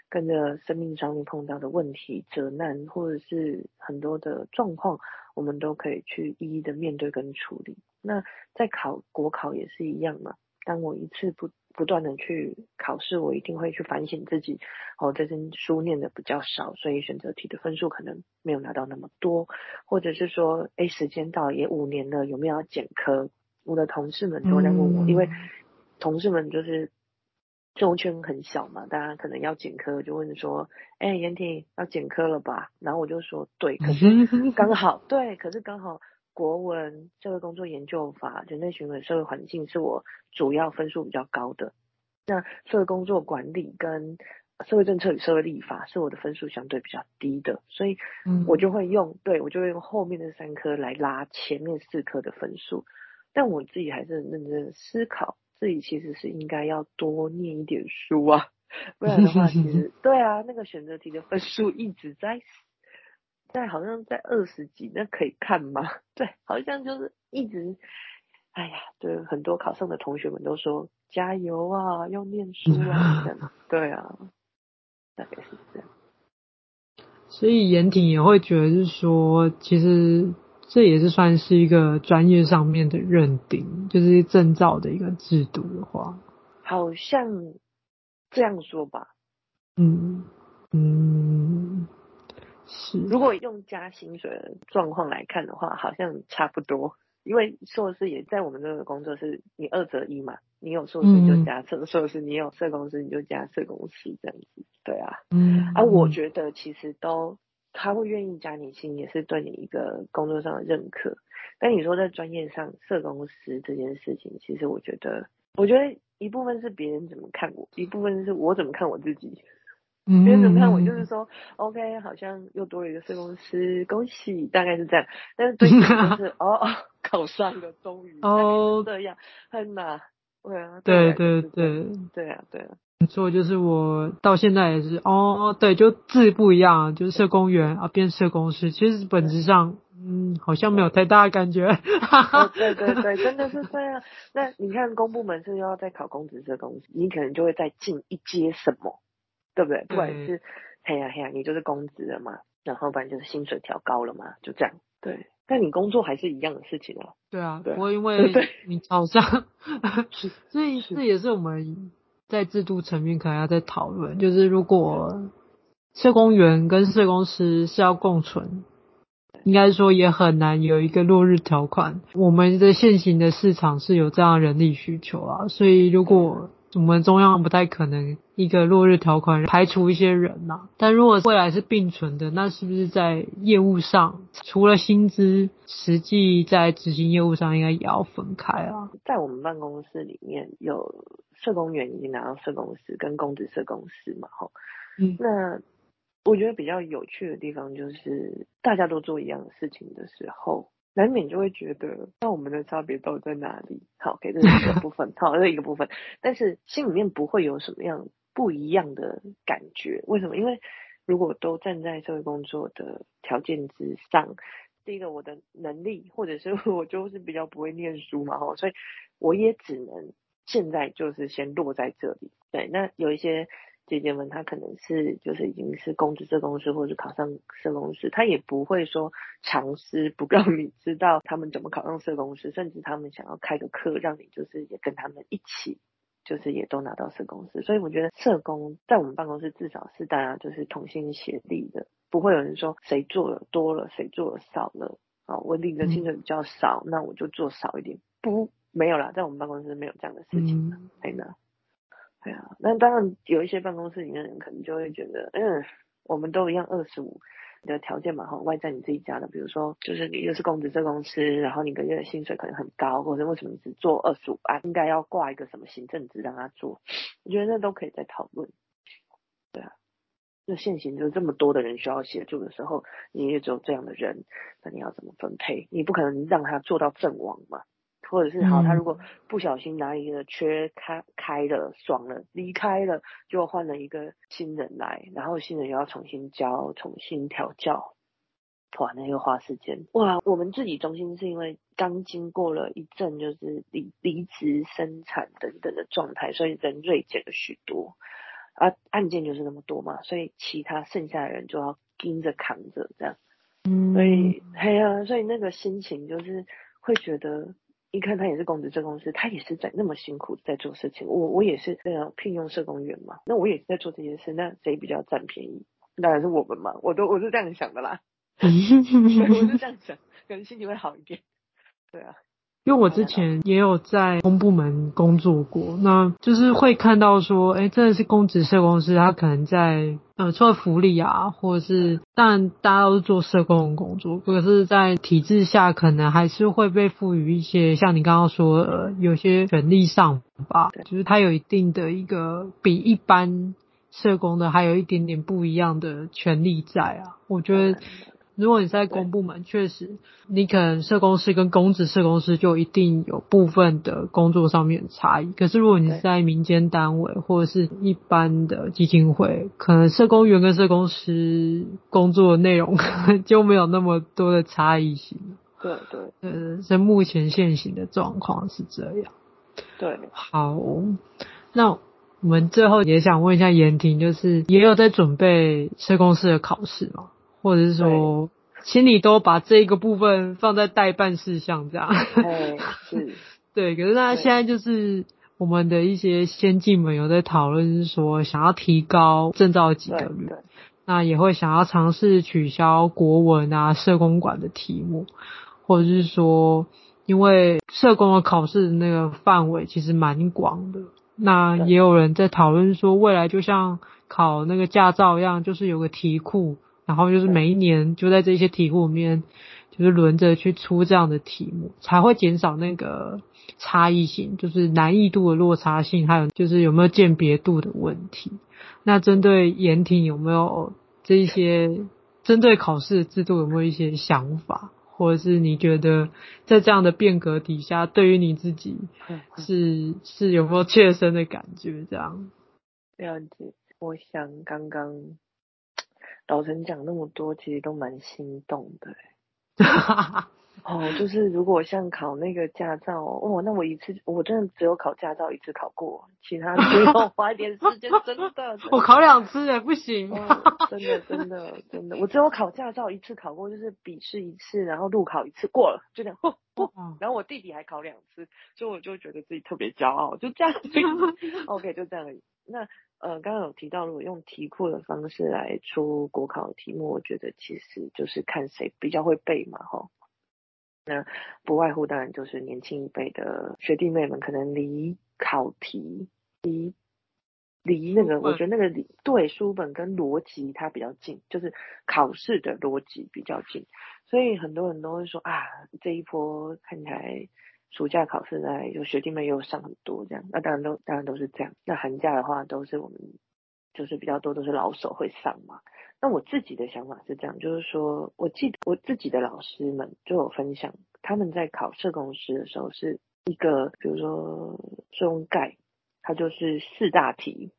C: 跟着生命上面碰到的问题、责难，或者是很多的状况，我们都可以去一一的面对跟处理。那在考国考也是一样嘛，当我一次不。不断的去考试，我一定会去反省自己。哦，这阵书念的比较少，所以选择题的分数可能没有拿到那么多，或者是说，哎，时间到也五年了，有没有要减科？我的同事们都在问我，嗯、因为同事们就是圈很小嘛，大家可能要减科，就问说，哎，妍婷要减科了吧？然后我就说，对，可是刚好，对，可是刚好。国文、社会工作研究法、人类行为、社会环境是我主要分数比较高的。那社会工作管理跟社会政策与社会立法是我的分数相对比较低的，所以我就会用，嗯、对，我就会用后面的三科来拉前面四科的分数。但我自己还是很认真的思考，自己其实是应该要多念一点书啊，不然的话，其实 对啊，那个选择题的分数一直在。在好像在二十几，那可以看吗？对，好像就是一直，哎呀，对，很多考上的同学们都说加油啊，要念书啊，这样，对啊，大概是这样。
B: 所以严婷也会觉得是说，其实这也是算是一个专业上面的认定，就是证照的一个制度的话，
C: 好像这样说吧。
B: 嗯嗯。是，
C: 如果用加薪水的状况来看的话，好像差不多。因为硕士也在我们这个工作是，你二择一嘛，你有硕士你就加社硕士，你有社工师你就加社工师这样子。对啊，嗯，啊，我觉得其实都他会愿意加你薪，也是对你一个工作上的认可。但你说在专业上，社工师这件事情，其实我觉得，我觉得一部分是别人怎么看我，一部分是我怎么看我自己。别人怎么看我，就是说，OK，好像又多了一个社工师，恭喜，大概是这样。但是对你就是，哦，考上了，终于哦，这样，很难，对啊，
B: 对对对，
C: 对啊，对啊。
B: 所以就是我到现在也是，哦，对，就字不一样，就是社工员啊变社工师，其实本质上，嗯，好像没有太大的感觉。
C: 哦，对对对，真的是这样。那你看公部门是又要再考公职社工师，你可能就会再进一阶什么？对不对？不管是嘿呀嘿呀，你就是公职了嘛，然后不然就是薪水调高了嘛，就这样。对，但你工作还是一样的事情啊。
B: 对啊，不会因为你早上，所以这也是我们在制度层面可能要再讨论，就是如果社工员跟社工师是要共存，应该说也很难有一个落日条款。我们的现行的市场是有这样人力需求啊，所以如果我们中央不太可能一个落日条款排除一些人呐、啊，但如果未来是并存的，那是不是在业务上，除了薪资，实际在执行业务上应该也要分开啊？
C: 在我们办公室里面有社工员已经拿到社工师跟公职社工师嘛，吼，嗯，那我觉得比较有趣的地方就是大家都做一样的事情的时候。难免就会觉得，那我们的差别到底在哪里？好，给这是一个部分，好，这一个部分，但是心里面不会有什么样不一样的感觉。为什么？因为如果都站在社会工作的条件之上，第一个我的能力，或者是 我就是比较不会念书嘛，哈，所以我也只能现在就是先落在这里。对，那有一些。姐姐们，她可能是就是已经是公职社工师，或者是考上社工师，她也不会说尝试不让你知道他们怎么考上社工师，甚至他们想要开个课，让你就是也跟他们一起就是也都拿到社工师，所以我觉得社工在我们办公室至少是大家就是同心协力的，不会有人说谁做了多了，谁做了少了。啊，我领的薪水比较少，那我就做少一点。不，没有啦，在我们办公室没有这样的事情。哎、嗯、呢，对啊，那当然有一些办公室里面的人可能就会觉得，嗯，我们都一样二十五。你的条件嘛，哈，外在你自己家的，比如说，就是你又是公职这公司，然后你个月的薪水可能很高，或者为什么你只做二十五啊，应该要挂一个什么行政职让他做，我觉得那都可以再讨论。对啊，那现行就是这么多的人需要协助的时候，你也只有这样的人，那你要怎么分配？你不可能让他做到阵亡嘛。或者是好，他如果不小心哪里的缺开开了，爽了，离开了，就换了一个新人来，然后新人又要重新教，重新调教，哇，那又花时间。哇，我们自己中心是因为刚经过了一阵就是离离职、生产等等的状态，所以人锐减了许多，啊，案件就是那么多嘛，所以其他剩下的人就要盯着扛着这样，嗯，所以，哎呀，所以那个心情就是会觉得。一看他也是公职这公司，他也是在那么辛苦在做事情。我我也是这样聘用社工员嘛，那我也是在做这件事，那谁比较占便宜？当然是我们嘛，我都我是这样想的啦。我是这样想，可能心情会好一点。对啊。
B: 因为我之前也有在公部门工作过，那就是会看到说，哎，真的是公职社工师，他可能在呃，除了福利啊，或者是当然大家都是做社工的工作，可是，在体制下，可能还是会被赋予一些像你刚刚说的，有些权利上吧，就是他有一定的一个比一般社工的还有一点点不一样的权利在啊，我觉得。如果你在公部门，确实，你可能社工师跟公职社工师就一定有部分的工作上面的差异。可是如果你是在民间单位或者是一般的基金会，可能社工员跟社工师工作的内容 就没有那么多的差异性。
C: 对对，
B: 呃，在目前现行的状况是这样。
C: 对，
B: 好，那我们最后也想问一下严婷，就是也有在准备社工师的考试吗？或者是说，心里都把这个部分放在待办事项这样。
C: 对，是。
B: 对，可是那现在就是我们的一些先进们有在讨论，是说想要提高证照及格率，那也会想要尝试取消国文啊、社工管的题目，或者是说，因为社工的考试那个范围其实蛮广的，那也有人在讨论说，未来就像考那个驾照一样，就是有个题库。然后就是每一年就在这些题库里面，就是轮着去出这样的题目，才会减少那个差异性，就是难易度的落差性，还有就是有没有鉴别度的问题。那针对妍婷有没有这一些针对考试的制度有没有一些想法，或者是你觉得在这样的变革底下，对于你自己是是有没有切身的感觉？这样。
C: 了解，我想刚刚。老陈讲那么多，其实都蛮心动的。哦，就是如果像考那个驾照，哦，那我一次我真的只有考驾照一次考过，其他都要 花一点时间，真的。真的
B: 我考两次也不行。
C: 哦，真的真的真的，我只有考驾照一次考过，就是笔试一次，然后路考一次过了，就这样。然后我弟弟还考两次，所以我就觉得自己特别骄傲，就这样。OK，就这样而已。那。呃，刚刚有提到，如果用题库的方式来出国考的题目，我觉得其实就是看谁比较会背嘛，哈。那不外乎当然就是年轻一辈的学弟妹们，可能离考题离离那个，我觉得那个离对书本跟逻辑它比较近，就是考试的逻辑比较近，所以很多人都会说啊，这一波看起来。暑假考试呢，有学弟妹又上很多这样，那当然都当然都是这样。那寒假的话，都是我们就是比较多都是老手会上嘛。那我自己的想法是这样，就是说我记得我自己的老师们就有分享，他们在考社工师的时候是一个，比如说社工概，它就是四大题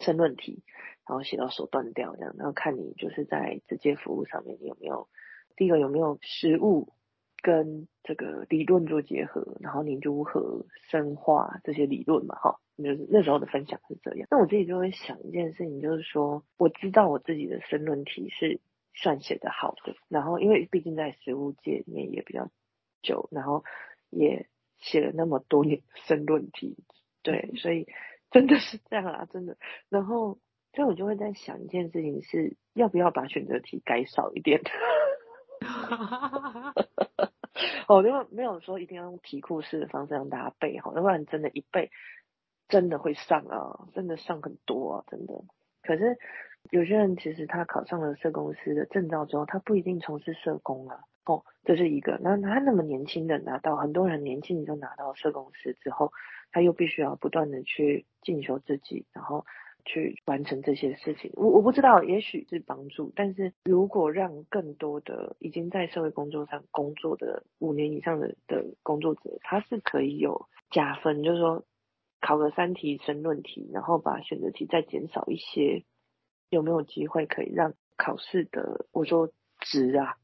C: 申论题，然后写到手断掉这样，然后看你就是在直接服务上面你有没有第一个有没有实务。跟这个理论做结合，然后你如何深化这些理论嘛？哈，就是那时候的分享是这样。那我自己就会想一件事情，就是说，我知道我自己的申论题是算写的好的，然后因为毕竟在实务界里面也比较久，然后也写了那么多年申论题，对，所以真的是这样啦，真的。然后，所以我就会在想一件事情是，要不要把选择题改少一点？哦，因为没有说一定要用题库式的方式让大家背好，要不然真的，一背真的会上啊，真的上很多啊，真的。可是有些人其实他考上了社工师的证照之后，他不一定从事社工啊。哦，这是一个。那他那么年轻的拿到，很多人年轻就拿到社工师之后，他又必须要不断的去进修自己，然后去完成这些事情。我我不知道，也许是帮助，但是如果让更多的已经在社会工作上工作的五年以上的的工作者，他是可以有加分，就是说考个三题申论题，然后把选择题再减少一些，有没有机会可以让考试的我说值啊？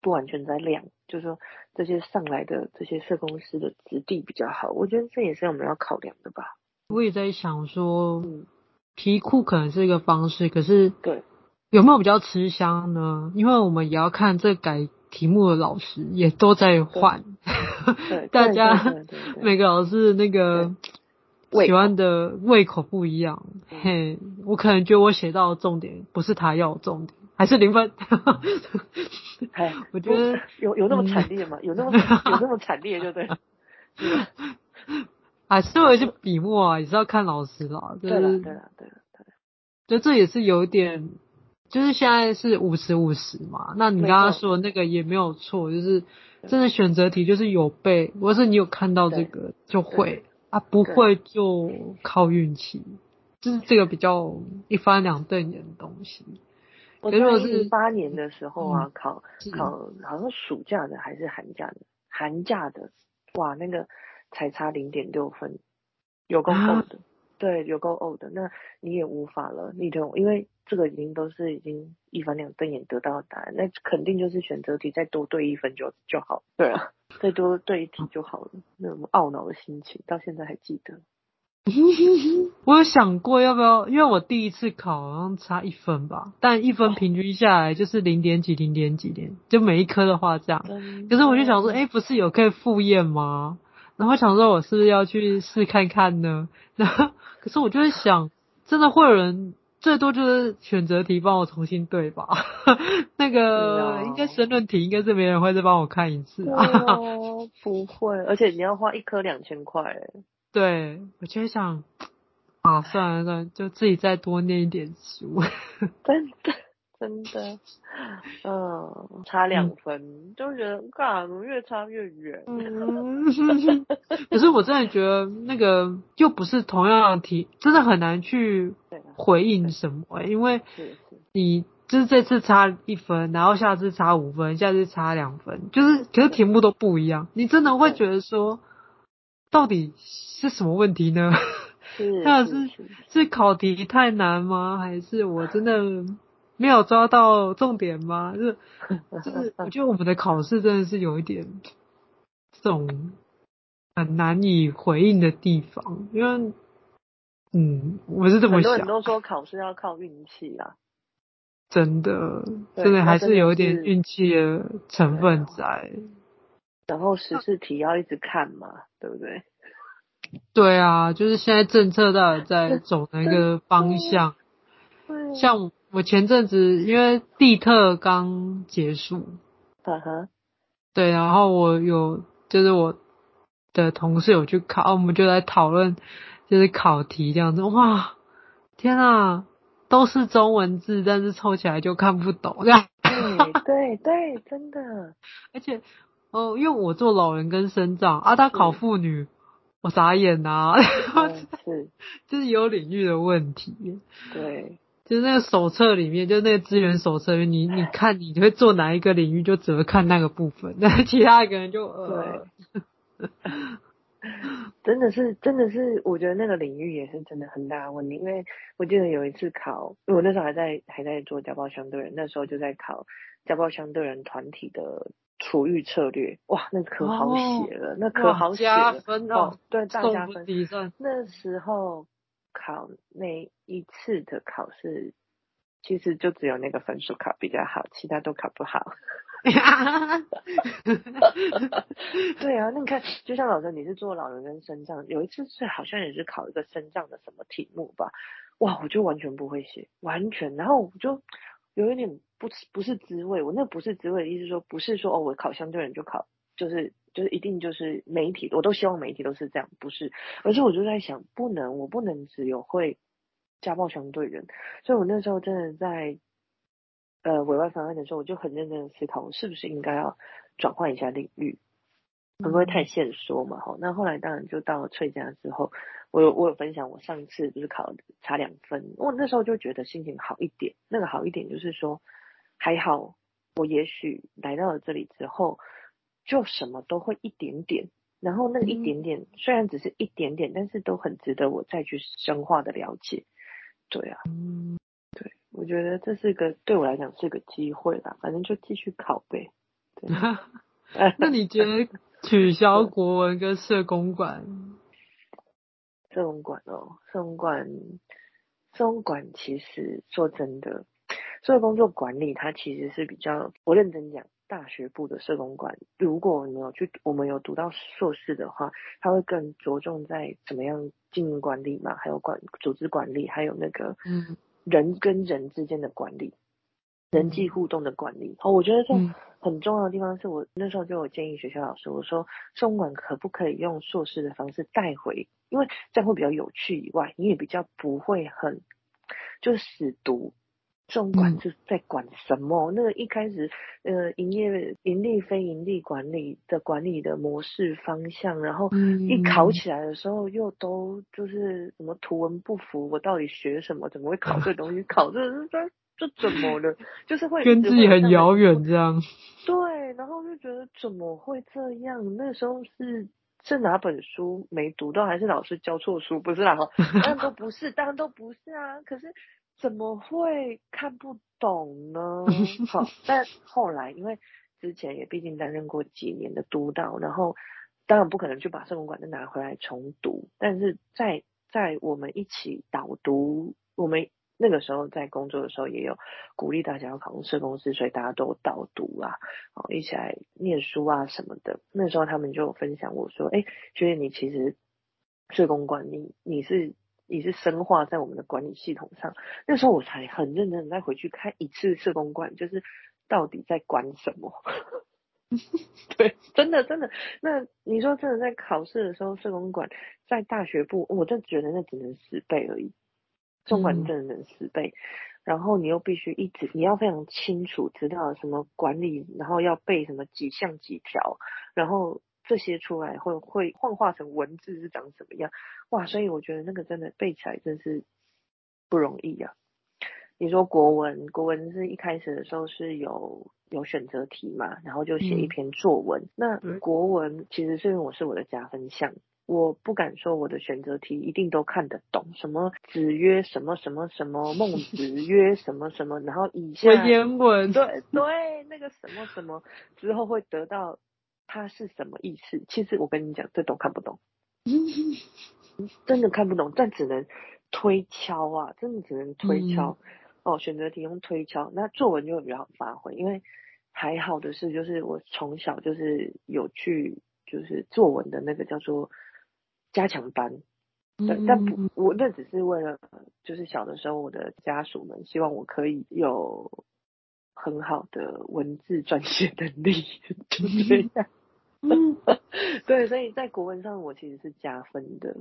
C: 不完全在量，就是说这些上来的这些社工师的质地比较好，我觉得这也是我们要考量的吧。
B: 我也在想说，嗯，题库可能是一个方式，可是
C: 对
B: 有没有比较吃香呢？因为我们也要看这改题目的老师也都在
C: 换，
B: 大家每个老师那个喜欢的胃口不一样。嘿，我可能觉得我写到的重点不是他要的重点。还是零分，
C: 哎，
B: 我觉得
C: 有有那么惨烈吗？有那么有那么惨烈，就对。
B: 还是有一些笔墨啊，也是要看老师啦。
C: 对了，对了，对了，对了。
B: 就这也是有点，就是现在是五十五十嘛。那你刚刚说的那个也没有错，就是真的选择题就是有背，或是你有看到这个就会啊，不会就靠运气，就是这个比较一翻两瞪眼的东西。
C: 我在一八年的时候啊，考考好像暑假的还是寒假的，寒假的，哇，那个才差零点六分，有够呕的，对，有够呕的。那你也无法了，你懂，因为这个已经都是已经一翻两瞪眼得到的答案，那肯定就是选择题再多对一分就就好，对啊，再多对一题就好了，那种懊恼的心情到现在还记得。
B: 我有想过要不要，因为我第一次考好像差一分吧，但一分平均下来就是零点几零点几点，就每一科的话这样。可是我就想说，哎、欸，不是有可以复验吗？然后想说，我是不是要去试看看呢？然后，可是我就会想，真的会有人最多就是选择题帮我重新对吧？那个应该申论题应该是没人会再帮我看一次啊。
C: 哦，不会，而且你要花一科两千块哎。
B: 对，我就想，啊，算了算了，就自己再多念一点书。
C: 真的，真的，嗯，差两分，嗯、就觉得，干，怎么越差越远？
B: 嗯、可是我真的觉得，那个又不是同样的题，真的很难去回应什么，因为你就是这次差一分，然后下次差五分，下次差两分，就是，可是题目都不一样，你真的会觉得说。到底是什么问题呢？是 是是，是，是考题太难吗？还是我真的没有抓到重点吗？就是 就是，我觉得我们的考试真的是有一点这种很难以回应的地方，因为嗯，我是这么想。很多人
C: 都说考试要靠运气啊，
B: 真的真的还是有一点运气的成分在。
C: 然后时事题要一直看嘛，对不对？
B: 对啊，就是现在政策到底在走哪个 方向？像我前阵子因为地特刚结束，
C: 嗯哼，
B: 对，然后我有就是我的同事有去考，我们就在讨论就是考题这样子，哇，天啊，都是中文字，但是凑起来就看不懂，这样。
C: 对对对，真的，
B: 而且。哦，因为我做老人跟生长啊，他考妇女，我傻眼呐、啊，
C: 是，
B: 就是有领域的问题，
C: 对，
B: 就是那个手册里面，就是那个资源手册你你看你会做哪一个领域，就只会看那个部分，那其他一个人就呃，
C: 对，真的是真的是，我觉得那个领域也是真的很大的问题，因为我记得有一次考，我那时候还在还在做家暴相对人，那时候就在考家暴相对人团体的。处遇策略，哇，那可好写了，哦、那可好写了，
B: 分哦，
C: 哦，对，大加分。那时候考那一次的考试，其实就只有那个分数考比较好，其他都考不好。对啊，那你看，就像老师，你是做老人跟身障，有一次是好像也是考一个身障的什么题目吧？哇，我就完全不会写，完全，然后我就有一点不不是滋味。我那不是滋味的意思说，不是说哦，我考相对人就考，就是就是一定就是媒体我都希望媒体都是这样，不是，而且我就在想，不能，我不能只有会家暴相对人，所以我那时候真的在。呃，委外方案的时候，我就很认真的思考，我是不是应该要转换一下领域，会不会太现说嘛？好，那后来当然就到了翠家之后，我有我有分享，我上次就是考差两分，我那时候就觉得心情好一点。那个好一点就是说，还好，我也许来到了这里之后，就什么都会一点点，然后那个一点点虽然只是一点点，但是都很值得我再去深化的了解。对啊。嗯，对我觉得这是个对我来讲是个机会吧，反正就继续考呗。对
B: 那你觉得取消国文跟社工馆？
C: 社工管哦，社工管，社工管其实说真的，社会工作管理它其实是比较，我认真讲，大学部的社工管，如果你有去，我们有读到硕士的话，他会更着重在怎么样经营管理嘛，还有管组织管理，还有那个嗯。人跟人之间的管理，人际互动的管理，哦，我觉得这很重要的地方是我那时候就有建议学校老师，我说社工管可不可以用硕士的方式带回，因为这样会比较有趣以外，你也比较不会很就是死读。这种管是在管什么？嗯、那个一开始，呃，营业、盈利、非盈利管理的管理的模式方向，然后一考起来的时候，又都就是什么图文不符，我到底学什么？怎么会考这东西？考这这这怎么了？就是会
B: 跟自己很遥远这样。
C: 对，然后就觉得怎么会这样？那时候是是哪本书没读到，还是老师教错书？不是啦，当然都不是，当然都不是啊。可是。怎么会看不懂呢？好，但后来因为之前也毕竟担任过几年的督导，然后当然不可能去把社公馆再拿回来重读，但是在在我们一起导读，我们那个时候在工作的时候也有鼓励大家要考公社公司，所以大家都有导读啊，哦，一起来念书啊什么的。那时候他们就分享我说，哎，觉得你其实社公馆你你是。也是深化在我们的管理系统上。那时候我才很认真的再回去看一次社工管，就是到底在管什么？对，真的真的。那你说真的在考试的时候，社工管在大学部，我就觉得那只能十倍而已。社工管真的能十倍，嗯、然后你又必须一直，你要非常清楚知道什么管理，然后要背什么几项几条，然后。这些出来会会幻化成文字是长什么样？哇！所以我觉得那个真的背起来真是不容易呀、啊。你说国文，国文是一开始的时候是有有选择题嘛，然后就写一篇作文。嗯、那国文其实是因为我是我的加分项，我不敢说我的选择题一定都看得懂。什么子曰什么什么什么，孟子曰什么什么，然后以下
B: 文言文，
C: 对对，那个什么什么之后会得到。它是什么意思？其实我跟你讲，这都看不懂，真的看不懂，但只能推敲啊，真的只能推敲。嗯、哦，选择题用推敲，那作文就会比较好发挥，因为还好的是，就是我从小就是有去就是作文的那个叫做加强班，但不，我那只是为了就是小的时候我的家属们希望我可以有。很好的文字撰写能力，就这样。嗯，对，所以在国文上我其实是加分的。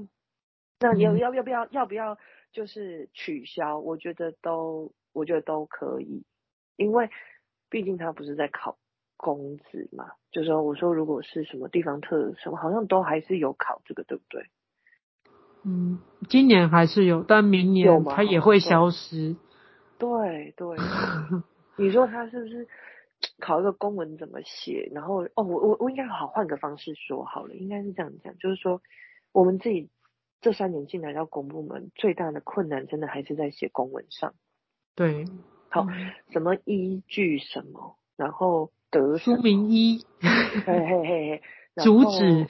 C: 那你要要要不要要不要就是取消？我觉得都我觉得都可以，因为毕竟他不是在考公职嘛。就是说，我说如果是什么地方特什么，好像都还是有考这个，对不对？
B: 嗯，今年还是有，但明年它也会消失。
C: 对 对。你说他是不是考一个公文怎么写？然后哦，我我我应该好换个方式说好了，应该是这样讲，就是说我们自己这三年进来到公部门，最大的困难真的还是在写公文上。
B: 对，
C: 好，什么依据什么，然后得
B: 书名一，
C: 嘿嘿嘿，
B: 主旨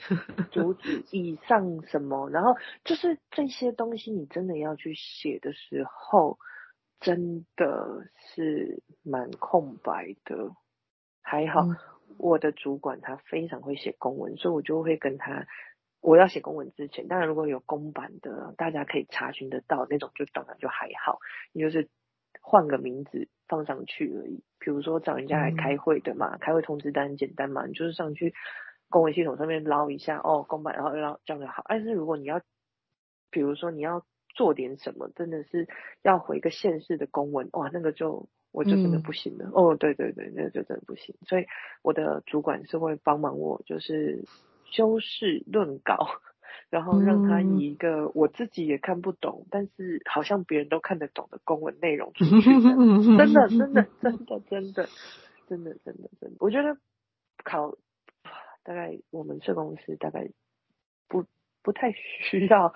C: 主旨以上什么，然后就是这些东西，你真的要去写的时候。真的是蛮空白的，还好，嗯、我的主管他非常会写公文，所以我就会跟他，我要写公文之前，当然如果有公版的，大家可以查询得到那种，就当然就还好，你就是换个名字放上去而已。比如说找人家来开会的嘛，嗯、开会通知单简单嘛，你就是上去公文系统上面捞一下哦，公版，然后捞这样就好。但是如果你要，比如说你要做点什么，真的是要回个县市的公文，哇，那个就。我就真的不行了，嗯、哦，对对对，那个就真的不行。所以我的主管是会帮忙我，就是修饰论稿，然后让他以一个我自己也看不懂，嗯、但是好像别人都看得懂的公文内容出去的。真的，真的，真的，真的，真的，真的，真的。我觉得考大概我们社公司大概不不太需要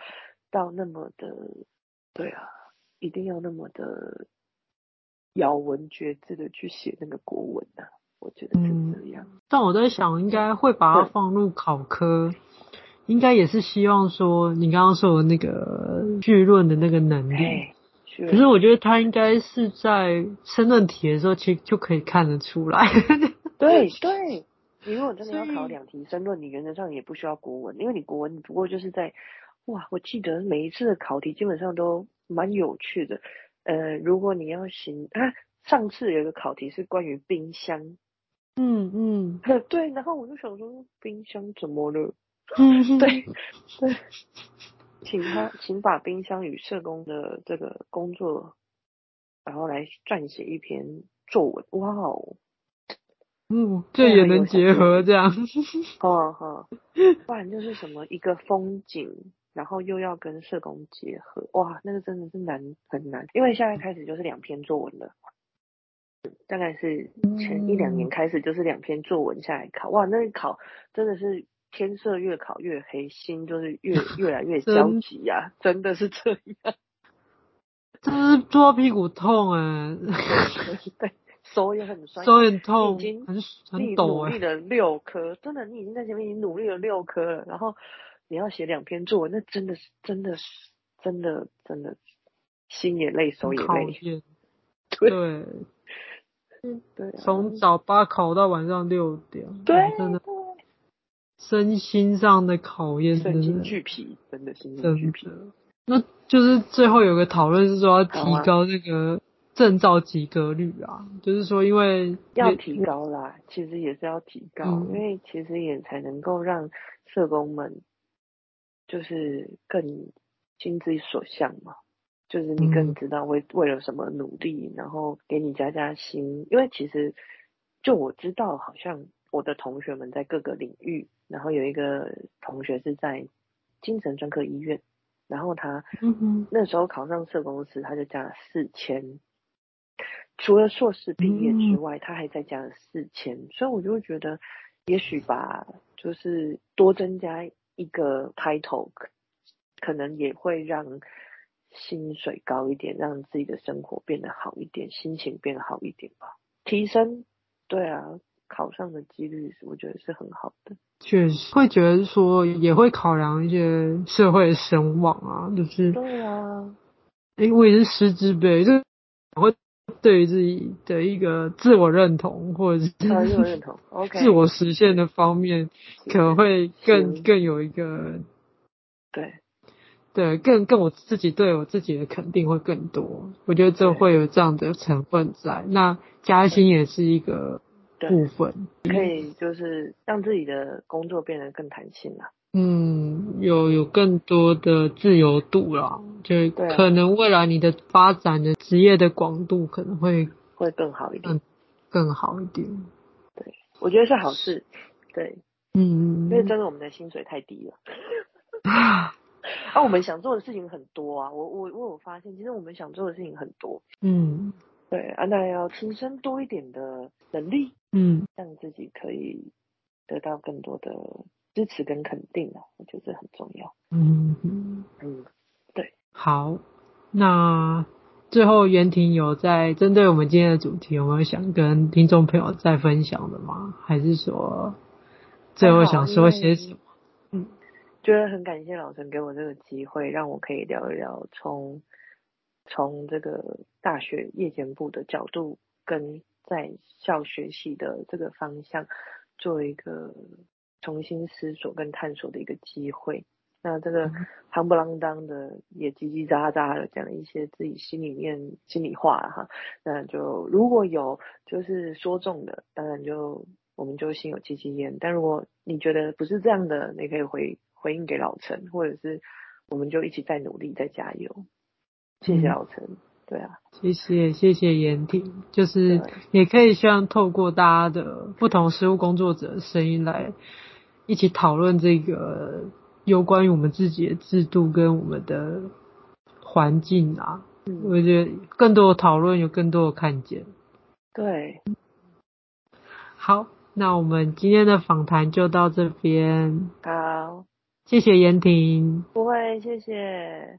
C: 到那么的，对啊，一定要那么的。咬文嚼字的去写那个国文啊，我觉得是这样。嗯、
B: 但我在想，应该会把它放入考科，应该也是希望说你刚刚说的那个绪论的那个能力。可是我觉得他应该是在申论题的时候，其实就可以看得出来。
C: 对对，你如果真的要考两题申论，你原则上也不需要国文，因为你国文不过就是在哇，我记得每一次的考题基本上都蛮有趣的。呃，如果你要行，啊，上次有一个考题是关于冰箱，
B: 嗯嗯，嗯
C: 对，然后我就想说冰箱怎么了？嗯，对对，请他请把冰箱与社工的这个工作，然后来撰写一篇作文，哇哦，
B: 嗯，这也能结合这样，
C: 哈哈，不然就是什么一个风景。然后又要跟社工结合，哇，那个真的是难很难，因为现在开始就是两篇作文了，大概是前一两年开始就是两篇作文下来考，哇，那个考真的是天色越考越黑，心就是越 越来越焦急呀、啊，真的是这样，
B: 真是坐屁股痛啊，
C: 对，手也很酸，
B: 手也很痛，
C: 已经
B: 很很
C: 努力了六科，真的，你已经在前面已经努力了六科了，然后。你要写两篇作文，那真的是，真的是，真的，真的，心也累，手也累。
B: 对，嗯，对，从早八考到晚上六点，
C: 对，
B: 真的，身心上的考验，
C: 身心俱疲，真的身心俱疲。
B: 那就是最后有个讨论是说要提高那个证照及格率啊，就是说因为
C: 要提高啦，其实也是要提高，因为其实也才能够让社工们。就是更心之所向嘛，就是你更知道为为了什么努力，然后给你加加薪。因为其实就我知道，好像我的同学们在各个领域，然后有一个同学是在精神专科医院，然后他那时候考上社工师，他就加了四千，除了硕士毕业之外，他还在加了四千，所以我就觉得，也许吧，就是多增加。一个 title 可能也会让薪水高一点，让自己的生活变得好一点，心情变好一点吧。提升，对啊，考上的几率我觉得是很好的。
B: 确实会觉得说也会考量一些社会的声望啊，就是
C: 对啊，
B: 因为我也是师资辈，就会对于自己的一个自我认同或者是自我
C: 认同，OK，
B: 自我实现的方面可能会更更有一个
C: 对。
B: 对更更我自己对我自己的肯定会更多，我觉得这会有这样的成分在。那加薪也是一个部分，
C: 可以就是让自己的工作变得更弹性了。
B: 嗯，有有更多的自由度啦，就可能未来你的发展的职业的广度可能会
C: 会更好一点，
B: 嗯，更好一点。
C: 对，我觉得是好事。对，
B: 嗯，
C: 因为真的我们的薪水太低了。啊，我们想做的事情很多啊，我我我有发现，其实我们想做的事情很多。
B: 嗯，
C: 对，啊，那要提升多一点的能力，
B: 嗯，
C: 让自己可以得到更多的。支持跟肯定啊，我觉得这很重要。
B: 嗯嗯
C: 嗯，对。
B: 好，那最后袁婷有在针对我们今天的主题，有没有想跟听众朋友再分享的吗？还是说最后想说些什么？
C: 嗯，觉得很感谢老陈给我这个机会，让我可以聊一聊从从这个大学夜间部的角度跟在校学习的这个方向做一个重新思索跟探索的一个机会。那这个夯不啷当的也叽叽喳喳的讲了一些自己心里面心里话哈，那就如果有就是说中的，当然就我们就心有戚戚焉。但如果你觉得不是这样的，你可以回回应给老陈，或者是我们就一起再努力再加油。谢谢老陈，嗯、对啊，
B: 谢谢谢谢严婷，就是也可以希望透过大家的不同实务工作者的声音来一起讨论这个。有关于我们自己的制度跟我们的环境啊，嗯、我觉得更多的讨论有更多的看见。
C: 对，
B: 好，那我们今天的访谈就到这边。
C: 好，
B: 谢谢严婷。
C: 不会，谢谢。